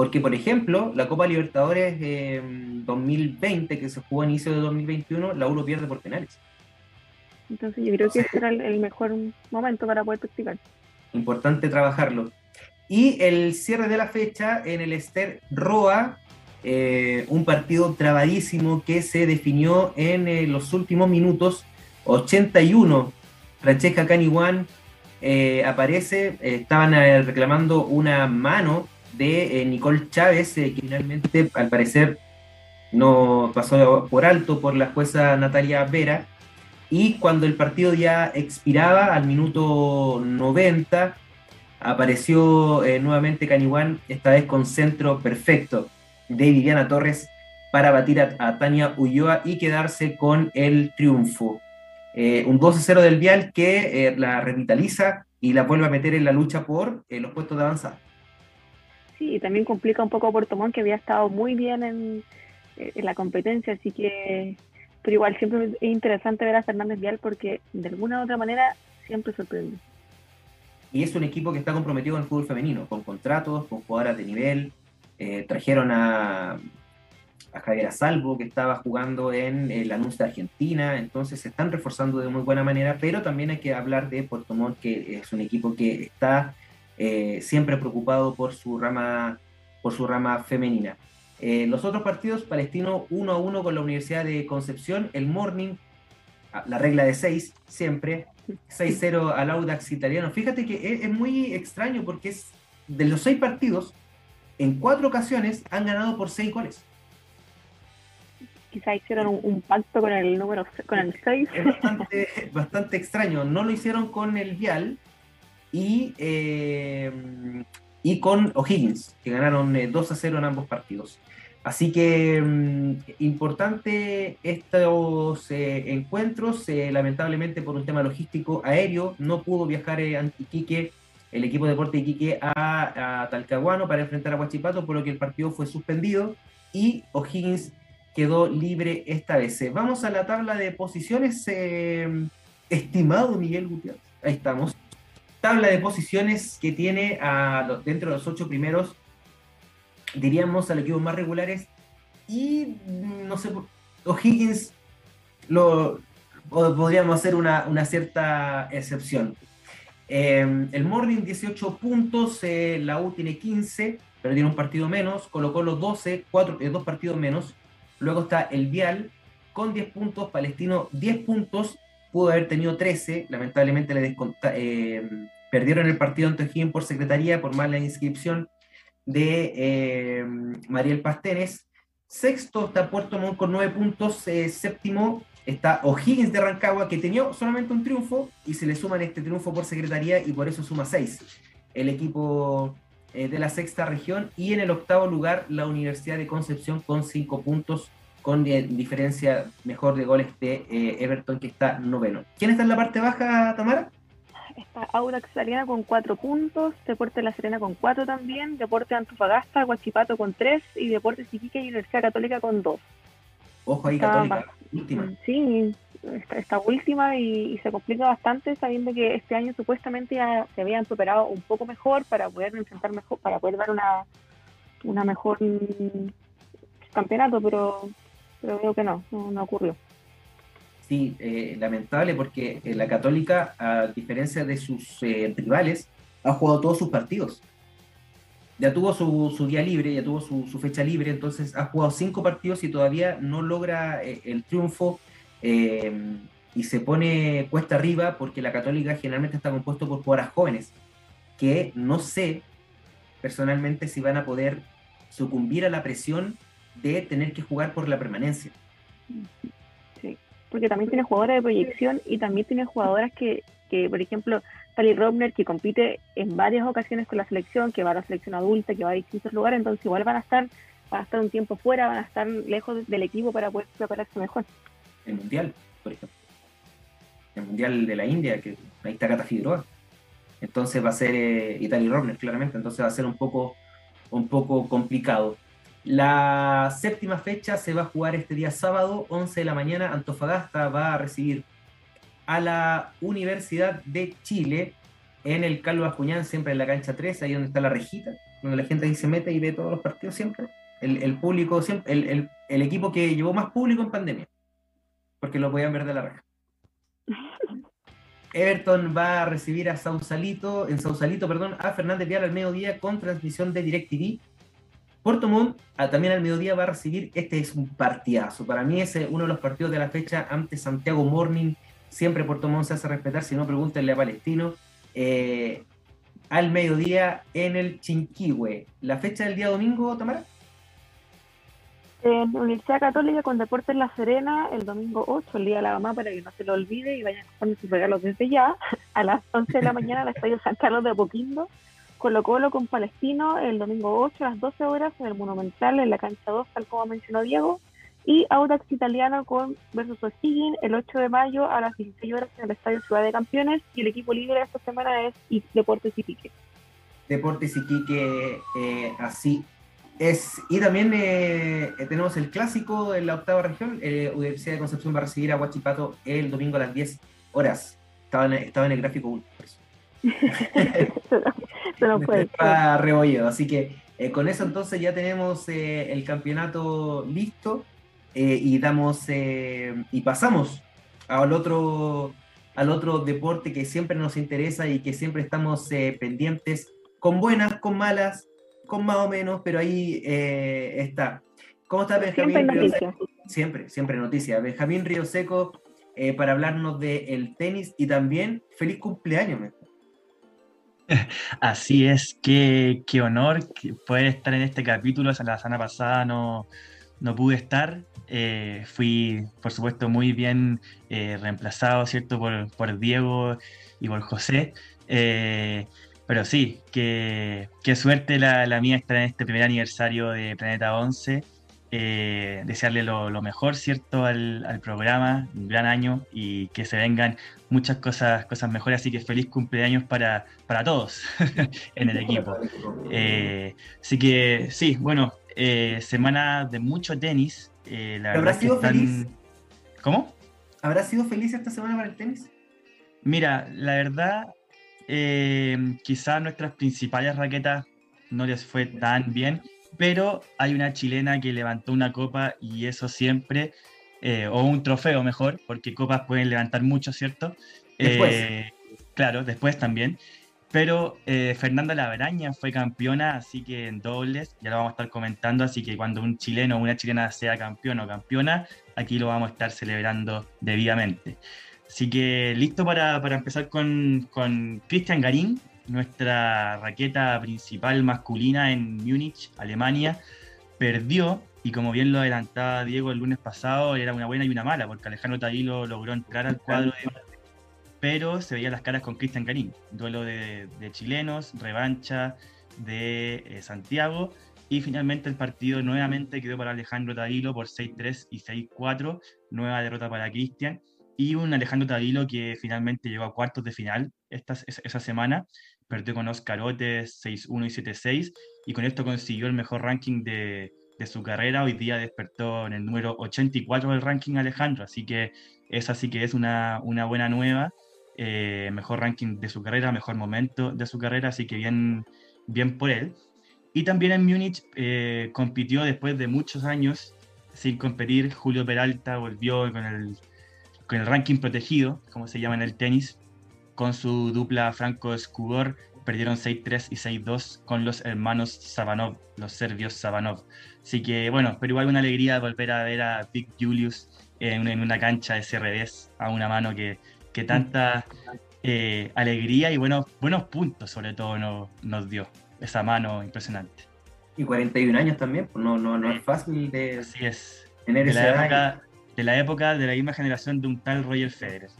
porque, por ejemplo, la Copa Libertadores 2020, que se jugó a inicio de 2021, la U pierde por penales. Entonces yo creo que ese era el mejor momento para poder practicar. Importante trabajarlo. Y el cierre de la fecha en el Ester Roa, eh, un partido trabadísimo que se definió en eh, los últimos minutos. 81, Francesca Caniwan eh, aparece, estaban reclamando una mano de eh, Nicole Chávez, eh, que finalmente al parecer no pasó por alto por la jueza Natalia Vera. Y cuando el partido ya expiraba, al minuto 90, apareció eh, nuevamente Caniwan, esta vez con centro perfecto de Viviana Torres para batir a, Tania Ulloa y quedarse con el triunfo. un 2-0 del Vial que la revitaliza y la vuelve a meter en la lucha por los puestos de avanzada y también complica un poco a Puerto Montt, que había estado muy bien en, la competencia, así que, pero igual siempre es interesante ver a Fernández Vial porque de alguna u otra manera siempre sorprende. Y es un equipo que está comprometido con el fútbol femenino, con contratos, con jugadoras de nivel. Eh, trajeron a, a Javier Salvo, que estaba jugando en el anuncio de Argentina, entonces se están reforzando de muy buena manera, pero también hay que hablar de Puerto Montt, que es un equipo que está eh, siempre preocupado por su rama, por su rama femenina. Eh, los otros partidos, Palestino 1 a 1 con la Universidad de Concepción, el Morning, ah, la regla de 6, siempre, 6-0 al Audax italiano. Fíjate que es, muy extraño porque es de los seis partidos, en cuatro ocasiones han ganado por seis goles. Quizá hicieron un, pacto con el número con el 6. Es bastante, bastante extraño. No lo hicieron con el Vial, y, eh, y con O'Higgins, que ganaron 2 eh, a 0 en ambos partidos. Así que mm, importante estos eh, encuentros, lamentablemente por un tema logístico aéreo, no pudo viajar eh, Iquique, el equipo de deporte de Iquique a, a, Talcahuano para enfrentar a Huachipato, por lo que el partido fue suspendido y O'Higgins quedó libre esta vez. Vamos a la tabla de posiciones, estimado Miguel Gutiérrez. Ahí estamos tabla de posiciones que tiene dentro de los ocho primeros, diríamos, a los equipos más regulares. Y no sé, O'Higgins lo podríamos hacer una, cierta excepción. Em, el Morning 18 puntos, eh, la U tiene 15, pero tiene un partido menos, colocó los 12, cuatro, eh, dos partidos menos. Luego está el Vial con 10 puntos, Palestino 10 puntos, pudo haber tenido 13, lamentablemente le eh, perdieron el partido ante O'Higgins por secretaría por mala inscripción de eh, Mariel Pastenes. Sexto está Puerto Montt con 9 puntos, eh, séptimo está O'Higgins de Rancagua que tenía solamente un triunfo y se le suman este triunfo por secretaría y por eso suma 6 el equipo de la sexta región y en el octavo lugar la Universidad de Concepción con 5 puntos con diferencia mejor de goles de eh, Everton, que está noveno. ¿Quién está en la parte baja, Tamara? Está Audax Italiana con cuatro puntos, Deporte La Serena con cuatro también, Deporte Antofagasta, Guachipato con tres y Deporte Iquique y Universidad Católica con dos. Ojo ahí, Católica, última. Mm, sí, está, última y, se complica bastante sabiendo que este año supuestamente ya se habían superado un poco mejor para poder enfrentar mejor, para poder dar una, una mejor campeonato, pero pero veo que no, no, ocurrió. Sí, eh, lamentable porque eh, la Católica, a diferencia de sus eh, rivales, ha jugado todos sus partidos. Ya tuvo su, día libre, ya tuvo su, fecha libre, entonces ha jugado cinco partidos y todavía no logra el triunfo y se pone cuesta arriba porque la Católica generalmente está compuesto por jugadoras jóvenes que no sé personalmente si van a poder sucumbir a la presión de tener que jugar por la permanencia. Sí, porque también tiene jugadoras de proyección y también tiene jugadoras que, que por ejemplo, Tali Robner, que compite en varias ocasiones con la selección, que va a la selección adulta, que va a distintos lugares, entonces igual van a estar van a estar un tiempo fuera, van a estar lejos del equipo para poder prepararse mejor. El Mundial, por ejemplo. El Mundial de la India, que ahí está Cata Figueroa. Entonces va a ser eh, Italia Robner, claramente. Entonces va a ser un poco, un poco complicado. La séptima fecha se va a jugar este día sábado, 11 de la mañana. Antofagasta va a recibir a la Universidad de Chile en el Carlos Acuñán, siempre en la cancha 3, ahí donde está la rejita, donde la gente ahí se mete y ve todos los partidos siempre. El, público, siempre, el, el, equipo que llevó más público en pandemia, porque lo podían ver de la reja. Everton va a recibir a Sausalito, en Sausalito, perdón, a Fernández Vial al mediodía con transmisión de DirecTV. Puerto Montt también al mediodía va a recibir, este es un partidazo, para mí es uno de los partidos de la fecha ante Santiago Morning, siempre Puerto Montt se hace respetar, si no pregúntenle a Palestino, eh, al mediodía en el Chinquihue. ¿La fecha del día domingo, Tamara? En Universidad Católica con Deportes La Serena, el domingo 8, el día de la mamá, para que no se lo olvide y vayan a poner sus regalos desde ya, a las 11 de la mañana al Estadio San Carlos de Apoquindo. Colo Colo con Palestino, el domingo 8 a las 12 horas en el Monumental, en la cancha 2, tal como mencionó Diego. Y Audax Italiano con versus O'Higgins el 8 de mayo a las 16 horas en el Estadio Ciudad de Campeones. Y el equipo libre esta semana es Deportes Iquique. Deportes Iquique, eh, así es, y también eh, tenemos el clásico en la octava región. Eh, Universidad de Concepción va a recibir a Huachipato el domingo a las 10 horas. Estaba en, estaba en el gráfico 1. Se nos fue. Está rebollido. Así que eh, con eso entonces ya tenemos el campeonato listo y damos y pasamos al otro al otro deporte que siempre nos interesa y que siempre estamos pendientes con buenas, con malas, con más o menos, pero ahí eh, está. ¿Cómo está Benjamín siempre Río Seco? Siempre, siempre noticia. Benjamín Río Seco eh, para hablarnos del tenis y también feliz cumpleaños. Así es, qué, qué honor poder estar en este capítulo. La semana pasada no, no pude estar. Eh, fui, por supuesto, muy bien reemplazado, ¿cierto? Por, por, Diego y por José. Pero sí, qué, suerte la, mía estar en este primer aniversario de Planeta 11. Eh, desearle lo, mejor, ¿cierto?, al, programa, un gran año y que se vengan muchas cosas, cosas mejores. Así que feliz cumpleaños para, para todos en el equipo. Eh, así que sí, bueno, eh, semana de mucho tenis. la ¿Habrá sido feliz? ¿Cómo? ¿Habrá sido feliz esta semana para el tenis? Mira, la verdad, eh, quizás nuestras principales raquetas no les fue tan bien, pero hay una chilena que levantó una copa y eso siempre, eh, o un trofeo mejor, porque copas pueden levantar mucho, ¿cierto? Después. Eh, claro, después también. Pero eh, Fernanda Laveraña fue campeona, así que en dobles, ya lo vamos a estar comentando, así que cuando un chileno o una chilena sea campeón o campeona, aquí lo vamos a estar celebrando debidamente. Así que listo para, empezar con, con Christian Garín, nuestra raqueta principal masculina en Múnich, Alemania. Perdió, y como bien lo adelantaba Diego el lunes pasado, era una buena y una mala, porque Alejandro Tavilo logró entrar al cuadro de pero se veían las caras con Cristian Garín. Duelo de, chilenos, revancha de eh, Santiago. Y finalmente el partido nuevamente quedó para Alejandro Tavilo por 6-3 y 6-4. Nueva derrota para Cristian y un Alejandro Tavilo que finalmente llegó a cuartos de final esta, esa semana, perdió con Oscar Otes 6-1 y 7-6, y con esto consiguió el mejor ranking de, de, su carrera. Hoy día despertó en el número 84 del ranking Alejandro, así que esa sí que es una, una buena nueva. Eh, mejor ranking de su carrera, mejor momento de su carrera, así que bien, bien por él. Y también en Múnich eh, compitió después de muchos años sin competir. Julio Peralta volvió con el con el ranking protegido, como se llama en el tenis, con su dupla Franco Skugor, perdieron 6-3 y 6-2 con los hermanos Sabanov, los serbios Sabanov. Así que bueno, pero igual una alegría volver a ver a Big Julius en, una cancha de CRDs a una mano que, que tanta eh, alegría y buenos, buenos puntos sobre todo nos dio. Esa mano impresionante. Y 41 años también, pues no, no, no es fácil de Así es. tener esa de la época de la misma generación de un tal Roger Federer.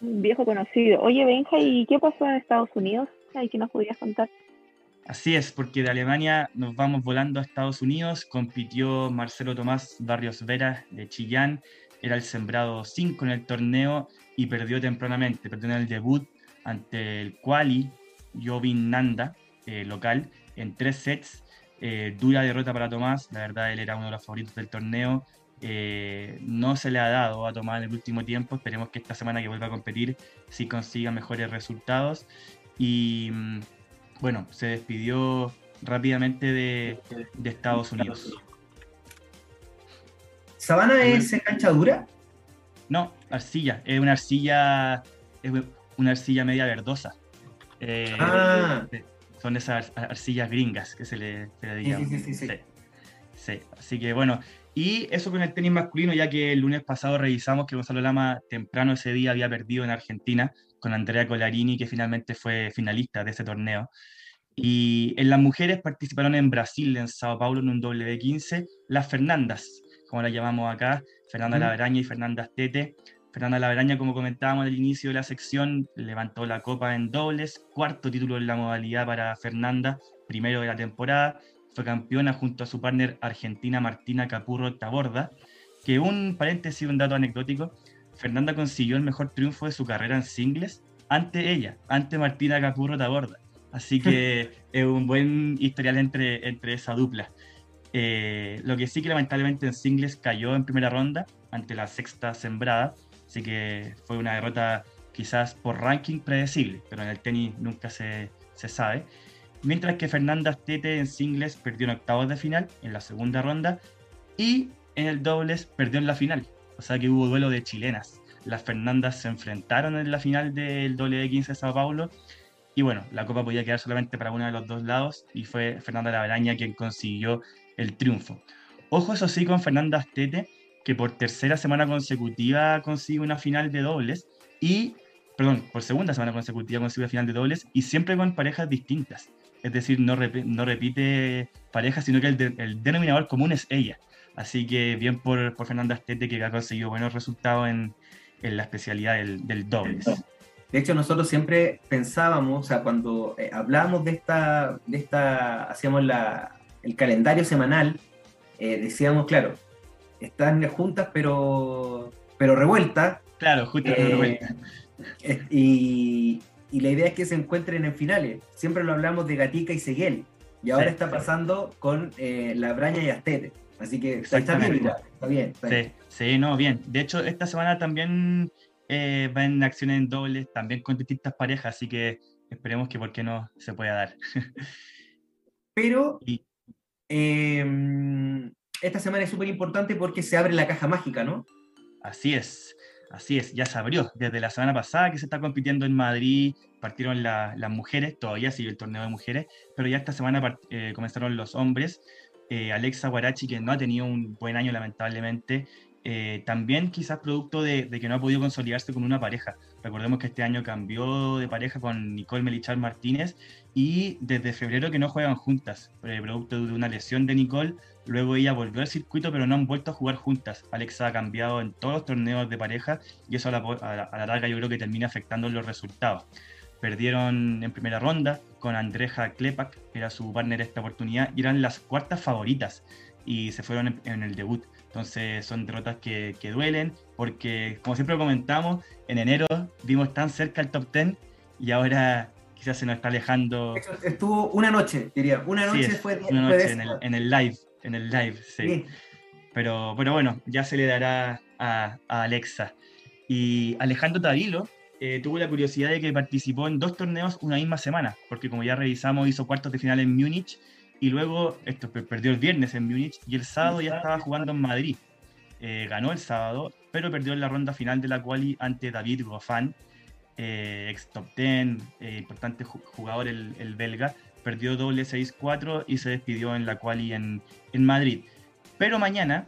Un viejo conocido. Oye, Benja, ¿y qué pasó en Estados Unidos? ¿Y qué nos podrías contar? Así es, porque de Alemania nos vamos volando a Estados Unidos. Compitió Marcelo Tomás Barrios Vera de Chillán, era el sembrado 5 en el torneo y perdió tempranamente. Perdió en el debut ante el Quali Jovin Nanda, eh, local, en tres sets. Eh, dura derrota para Tomás, la verdad él era uno de los favoritos del torneo. Eh, no se le ha dado a Tomás en el último tiempo. Esperemos que esta semana que vuelva a competir sí consiga mejores resultados. Y mm, bueno, se despidió rápidamente de, Estados Unidos. ¿Sabana es cancha dura? No, arcilla. Es una arcilla, es una arcilla media verdosa. Eh, ah. Son esas arcillas gringas que se le, se Sí, sí, sí, sí, Así que bueno, y eso con el tenis masculino, ya que el lunes pasado revisamos que Gonzalo Lama temprano ese día había perdido en Argentina con Andrea Colarini, que finalmente fue finalista de ese torneo. Y en las mujeres participaron en Brasil, en Sao Paulo, en un W15, las Fernandas, como las llamamos acá, Fernanda Laveraña y Fernanda Tete. Fernanda Laveraña, como comentábamos al inicio de la sección, levantó la copa en dobles, cuarto título en la modalidad para Fernanda, primero de la temporada, fue campeona junto a su partner argentina Martina Capurro Taborda, que un paréntesis, un dato anecdótico, Fernanda consiguió el mejor triunfo de su carrera en singles ante ella, ante Martina Capurro Taborda. Así que es un buen historial entre, entre esa dupla. Eh, lo que sí que lamentablemente en singles cayó en primera ronda ante la sexta sembrada, así que fue una derrota quizás por ranking predecible, pero en el tenis nunca se, se sabe. Mientras que Fernanda Tete en singles perdió en octavos de final, en la segunda ronda, y en el dobles perdió en la final. O sea que hubo duelo de chilenas. Las Fernandas se enfrentaron en la final del doble de 15 de Sao Paulo y bueno, la copa podía quedar solamente para uno de los dos lados y fue Fernanda Laveraña quien consiguió el triunfo. Ojo, eso sí, con Fernanda Astete, que por tercera semana consecutiva consigue una final de dobles y, perdón, por segunda semana consecutiva consigue una final de dobles y siempre con parejas distintas. Es decir, no, no repite parejas, sino que el, denominador común es ella. Así que bien por, por Fernanda Astete que ha conseguido buenos resultados en, en la especialidad del, del dobles. De hecho, nosotros siempre pensábamos, o sea, cuando eh, hablábamos de esta, de esta, hacíamos la, el calendario semanal, eh, decíamos, claro, están juntas pero, pero revueltas. Claro, juntas pero revueltas. Eh, y, y, la idea es que se encuentren en finales. Siempre lo hablamos de Gatica y Seguel. Y ahora está pasando con la Braña y Astete. Así que está bien, está bien. sí, sí, no, bien. De hecho, esta semana también eh, va en acciones en dobles, también con distintas parejas, así que esperemos que por qué no se pueda dar. Pero em, esta semana es súper importante porque se abre la caja mágica, ¿no? Así es, así es, ya se abrió. Desde la semana pasada que se está compitiendo en Madrid, partieron las mujeres, todavía sigue el torneo de mujeres, pero ya esta semana eh, comenzaron los hombres. Eh, Alexa Guarachi, que no ha tenido un buen año lamentablemente, eh, también quizás producto de, que no ha podido consolidarse con una pareja. Recordemos que este año cambió de pareja con Nicole Melichar Martínez y desde febrero que no juegan juntas, eh, producto de una lesión de Nicole. Luego ella volvió al circuito, pero no han vuelto a jugar juntas. Alexa ha cambiado en todos los torneos de pareja y eso a la, larga yo creo que termina afectando los resultados. Perdieron en primera ronda con Andreja Klepak, que era su partner esta oportunidad, y eran las cuartas favoritas y se fueron en el debut. Entonces son derrotas que, que, duelen porque, como siempre comentamos, en enero vimos tan cerca el top 10 y ahora quizás se nos está alejando. Estuvo una noche, diría. Una noche fue, una noche en, el, en, el, live, en el live, sí. Pero, pero bueno, ya se le dará a, a Alexa. Y Alejandro Tavilo eh, tuvo la curiosidad de que participó en dos torneos una misma semana, porque como ya revisamos, hizo cuartos de final en Múnich y luego esto perdió el viernes en Múnich y el sábado ya estaba jugando en Madrid. Eh, ganó el sábado, pero perdió en la ronda final de la quali ante David Goffin, eh, ex top 10, eh, importante jugador el, belga. Perdió doble 6-4 y se despidió en la quali en, en Madrid. Pero mañana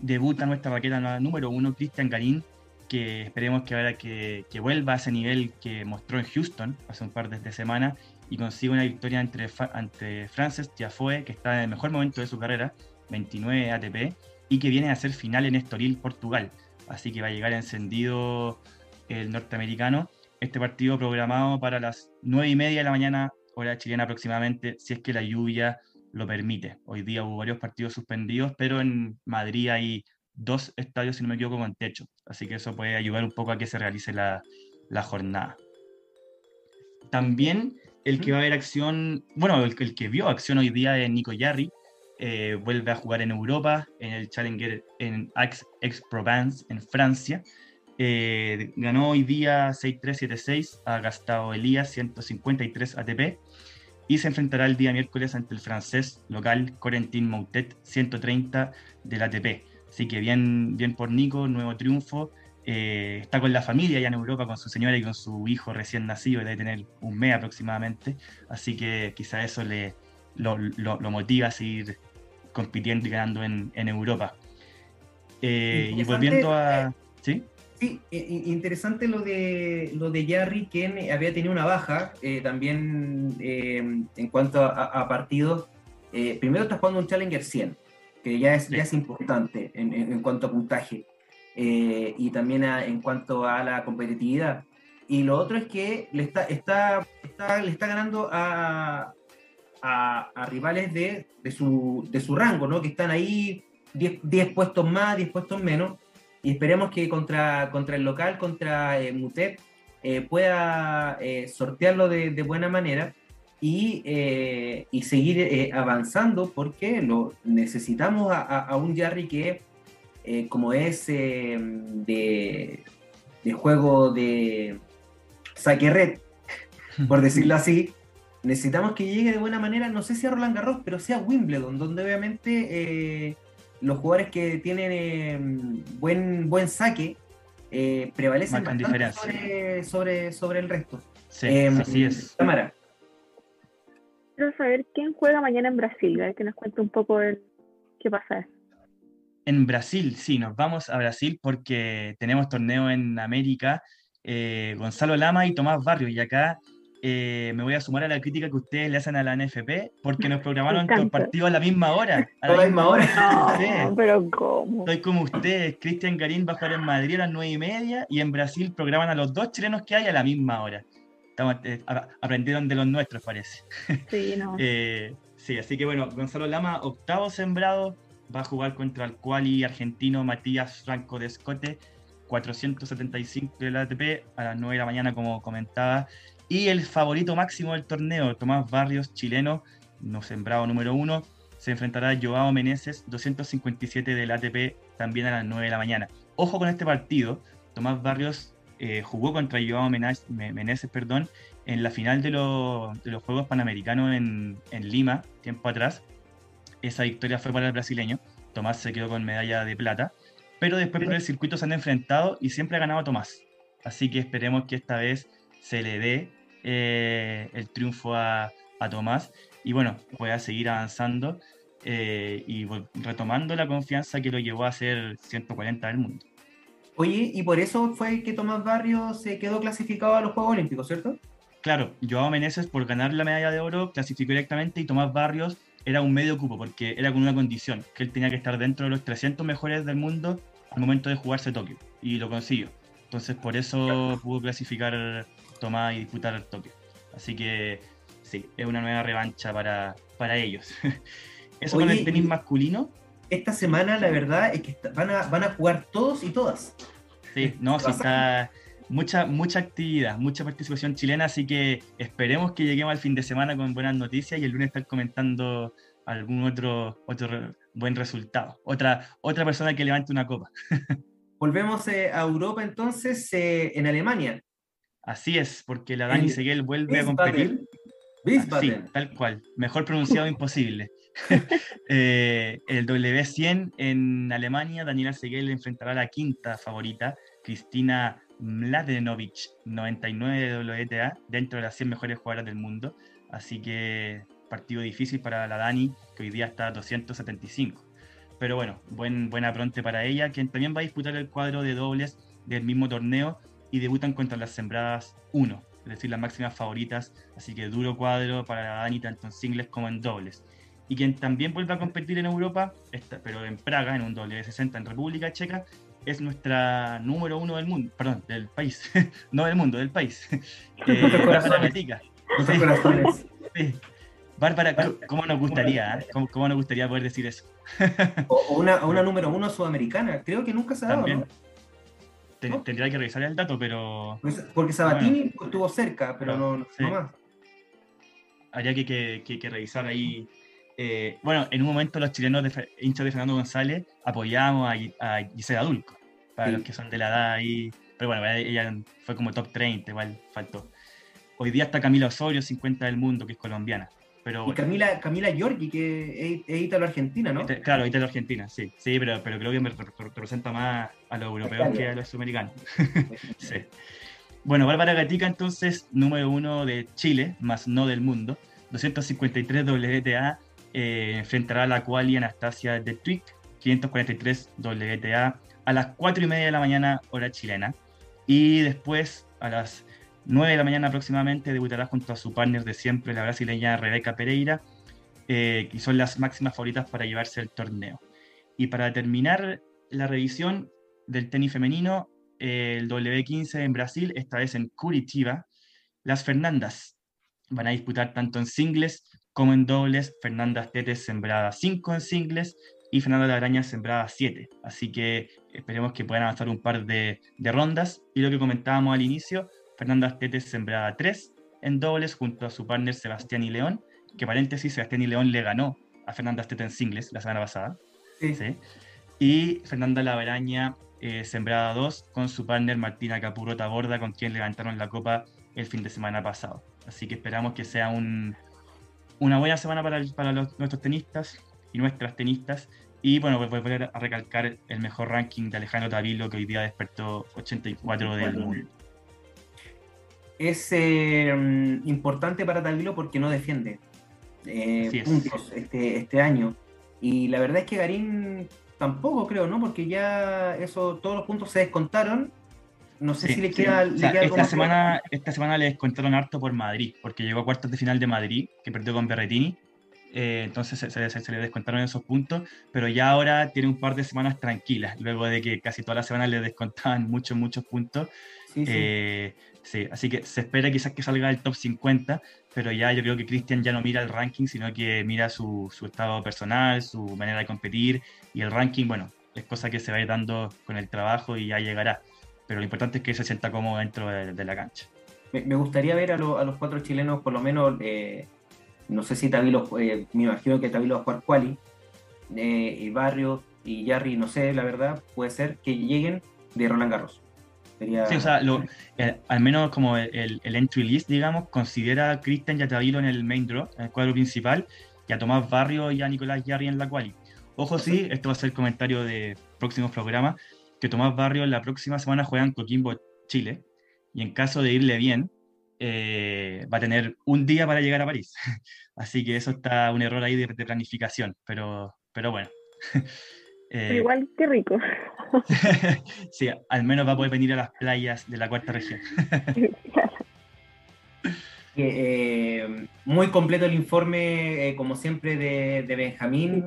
debuta nuestra raqueta número uno, Cristian Garín, que esperemos que ahora que, que, vuelva a ese nivel que mostró en Houston hace un par de semanas y consigue una victoria entre, ante Frances Tiafoe, que está en el mejor momento de su carrera, 29 ATP, y que viene a ser final en Estoril, Portugal. Así que va a llegar encendido el norteamericano. Este partido programado para las 9 y media de la mañana, hora chilena aproximadamente, si es que la lluvia lo permite. Hoy día hubo varios partidos suspendidos, pero en Madrid hay dos estadios, si no me equivoco, con techo. Así que eso puede ayudar un poco a que se realice la, la jornada. También el que va a ver acción, bueno, el, el que vio acción hoy día es Nico Yarri, eh, vuelve a jugar en Europa, en el Challenger en Aix-Provence, en Francia. Eh, ganó hoy día 6-3-7-6, ha gastado Elías 153 ATP y se enfrentará el día miércoles ante el francés local Corentin Moutet 130 del ATP. Así que bien, bien por Nico, nuevo triunfo. Eh, está con la familia ya en Europa, con su señora y con su hijo recién nacido, debe tener un mes aproximadamente. Así que quizá eso le, lo, lo, motiva a seguir compitiendo y ganando en, en Europa. Eh, y volviendo a... ¿Sí? Sí, interesante lo de lo de Jarry, que había tenido una baja eh, también eh, en cuanto a, partidos. primero está jugando un Challenger 100, que ya es, ya es importante en, en, cuanto a puntaje y también en cuanto a la competitividad. Y lo otro es que le está, está, está le está ganando a, a, rivales de, de, su, de, su, rango, ¿no? que están ahí 10 puestos más, 10 puestos menos, y esperemos que contra, contra el local, contra eh, Mutep, eh, pueda eh, sortearlo de, de, buena manera y, eh, y seguir avanzando, porque lo necesitamos a, a un Jarry que, como es de, de juego de saque red, por decirlo así, necesitamos que llegue de buena manera, no sé si a Roland Garros, pero sea Wimbledon, donde obviamente eh, los jugadores que tienen eh, buen, buen saque eh, prevalecen sobre, sobre, sobre, el resto. Sí, em, así es. Cámara. Quiero saber quién juega mañana en Brasil, que nos cuente un poco el, qué pasa. En Brasil, sí, nos vamos a Brasil porque tenemos torneo en América. Gonzalo Lama y Tomás Barrio, y acá eh, me voy a sumar a la crítica que ustedes le hacen a la NFP porque nos programaron los partidos a la misma hora. A la, misma hora. No, pero ¿cómo? Estoy como ustedes. Cristian Garín va a jugar en Madrid a las nueve y media y en Brasil programan a los dos chilenos que hay a la misma hora. Estamos, eh, aprendieron de los nuestros, parece. Sí, no. Eh, sí, así que bueno, Gonzalo Lama, octavo sembrado, va a jugar contra el quali argentino Matías Franco de Escote, 475 del ATP a las 9 de la mañana, como comentaba. Y el favorito máximo del torneo, Tomás Barrios, chileno, no sembrado número uno, se enfrentará a Joao Meneses, 257 del ATP, también a las 9 de la mañana. Ojo con este partido, Tomás Barrios eh, jugó contra Joao Meneses perdón, en la final de, de los Juegos Panamericanos en, en, Lima, tiempo atrás. Esa victoria fue para el brasileño. Tomás se quedó con medalla de plata. Pero después por el circuito se han enfrentado y siempre ha ganado Tomás. Así que esperemos que esta vez se le dé eh, el triunfo a, Tomás y bueno, pueda seguir avanzando eh, y retomando la confianza que lo llevó a ser 140 del mundo. Oye, y por eso fue que Tomás Barrios se quedó clasificado a los Juegos Olímpicos, ¿cierto? Claro, Joao Meneses por ganar la medalla de oro clasificó directamente y Tomás Barrios era un medio cupo porque era con una condición, que él tenía que estar dentro de los 300 mejores del mundo al momento de jugarse Tokio y lo consiguió. Entonces por eso pudo clasificar tomar y disputar Tokio. Así que sí, es una nueva revancha para, para ellos. Eso con el tenis masculino. Esta semana la verdad es que van a, van a jugar todos y todas. Sí, no, sí está mucha, mucha actividad, mucha participación chilena, así que esperemos que lleguemos al fin de semana con buenas noticias y el lunes estar comentando algún otro, otro buen resultado. Otra, otra persona que levante una copa. Volvemos eh, a Europa entonces, eh, en Alemania. Así es, porque la Dani Seguel vuelve a competir. Sí, tal cual. Mejor pronunciado imposible. Eh, el W100 en Alemania, Daniela Seguel enfrentará a la quinta favorita, Cristina Mladenovic, 99 de WTA, dentro de las 100 mejores jugadoras del mundo. Así que partido difícil para la Dani, que hoy día está a 275. Pero bueno, buen, buena pronte para ella, quien también va a disputar el cuadro de dobles del mismo torneo y debutan contra las sembradas 1, es decir, las máximas favoritas, así que duro cuadro para Dani tanto en singles como en dobles. Y quien también vuelve a competir en Europa, pero en Praga, en un doble de 60 en República Checa, es nuestra número uno del mundo, perdón, del país, no del mundo, del país. eh, corazones. Bárbara, ¿cómo nos gustaría? Eh? ¿Cómo, nos gustaría poder decir eso? o, una, una, número uno sudamericana. Creo que nunca se ha dado. ¿no? Tendría que revisar el dato, pero. Pues, porque Sabatini estuvo cerca, pero no, no, más. Habría que, que, que, revisar ahí. Eh, bueno, en un momento los chilenos de, hinchas de Fernando González apoyábamos a, a Gisela Dulco, para los que son de la edad ahí. Pero bueno, ella fue como top 30, igual faltó. Hoy día está Camila Osorio, 50 del mundo, que es colombiana. Pero, y Camila, Camila Giorgi, que es, italo-argentina, ¿no? claro, italo-argentina, sí. Sí, pero, pero creo que me representa más a los europeos que a los sudamericanos. sí. Bueno, Bárbara Gatica, entonces, número uno de Chile, más no del mundo. 253 WTA, eh, enfrentará a la quali Anastasia de Twig, 543 WTA, a las 4 y media de la mañana, hora chilena. Y después, a las 9 de la mañana aproximadamente debutará junto a su partner de siempre, la brasileña Rebeca Pereira, eh, son las máximas favoritas para llevarse el torneo. Y para terminar la revisión del tenis femenino, el W15 en Brasil, esta vez en Curitiba, las Fernandas van a disputar tanto en singles como en dobles. Fernanda Tetes sembrada 5 en singles y Fernanda Laraña sembrada 7. Así que esperemos que puedan avanzar un par de, de rondas. Y lo que comentábamos al inicio, Fernanda Astete sembrada 3 en dobles junto a su partner Sebastián y León, que paréntesis, Sebastián y León le ganó a Fernanda Astete en singles la semana pasada. Sí. Y Fernanda Laveraña eh, sembrada 2 con su partner Martina Capurrota Borda, con quien levantaron la copa el fin de semana pasado. Así que esperamos que sea un, una buena semana para, para nuestros tenistas y nuestras tenistas. Y bueno, voy a volver a recalcar el mejor ranking de Alejandro Tavilo, que hoy día despertó 84 del mundo es eh, importante para Tavilo porque no defiende eh, puntos este, este año. Y la verdad es que Garín tampoco creo, ¿no? Porque ya eso, todos los puntos se descontaron. No sé si le queda, esta, semana, esta semana le descontaron harto por Madrid, porque llegó a cuartos de final de Madrid, que perdió con Berretini. Eh, entonces se, se, le descontaron esos puntos, pero ya ahora tiene un par de semanas tranquilas, luego de que casi todas las semanas le descontaban muchos, muchos puntos. Sí, sí. Sí, así que se espera quizás que salga el top 50, pero ya yo creo que Cristian ya no mira el ranking, sino que mira su, su, estado personal, su manera de competir y el ranking, bueno, es cosa que se va a ir dando con el trabajo y ya llegará. Pero lo importante es que se sienta cómodo dentro de, la cancha. Me, gustaría ver a, los cuatro chilenos, por lo menos, eh, no sé si Tavilo, eh, me imagino que Tavilo va a jugar quali, eh, y Barrio y Jarry, no sé, la verdad, puede ser que lleguen de Roland Garros. Sí, o sea, eh, al menos como el, entry list, digamos, considera a Cristian Yatavilo en el main draw, en el cuadro principal, y a Tomás Barrio y a Nicolás Yarri en la quali. Ojo, sí, esto va a ser el comentario de próximos programas, que Tomás Barrio la próxima semana juega en Coquimbo, Chile, y en caso de irle bien, eh, va a tener un día para llegar a París. Así que eso está un error ahí de, de planificación, pero, pero bueno. Eh, igual que rico. sí, al menos va a poder venir a las playas de la cuarta región. Eh, muy completo el informe, eh, como siempre, de, Benjamín.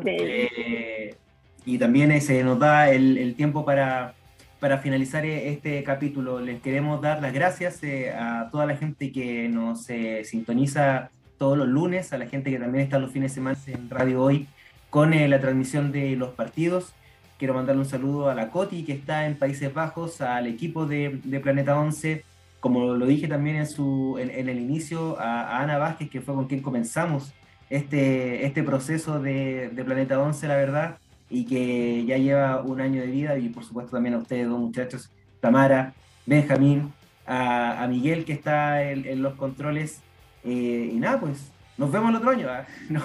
y también se nos da el, tiempo para, para, finalizar este capítulo. Les queremos dar las gracias a toda la gente que nos sintoniza todos los lunes, a la gente que también está los fines de semana en Radio Hoy con eh, la transmisión de los partidos. Quiero mandarle un saludo a la Coti, que está en Países Bajos, al equipo de, Planeta 11, como lo dije también en, su, en, el inicio, a, Ana Vázquez, que fue con quien comenzamos este, este proceso de, Planeta 11, la verdad, y que ya lleva un año de vida, y por supuesto también a ustedes dos muchachos, Tamara, Benjamín, a, Miguel, que está en, los controles, eh, y nada, pues nos vemos el otro año. ¿eh? No.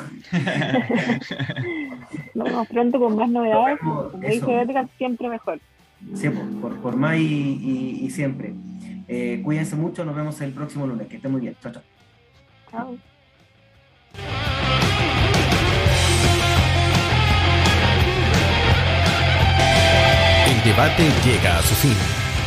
Nos vemos pronto con más novedades. Como dice siempre mejor. Siempre, por, por más y, y, siempre. Eh, cuídense mucho, nos vemos el próximo lunes. Que estén muy bien. Chao, chao. Chao. El debate llega a su fin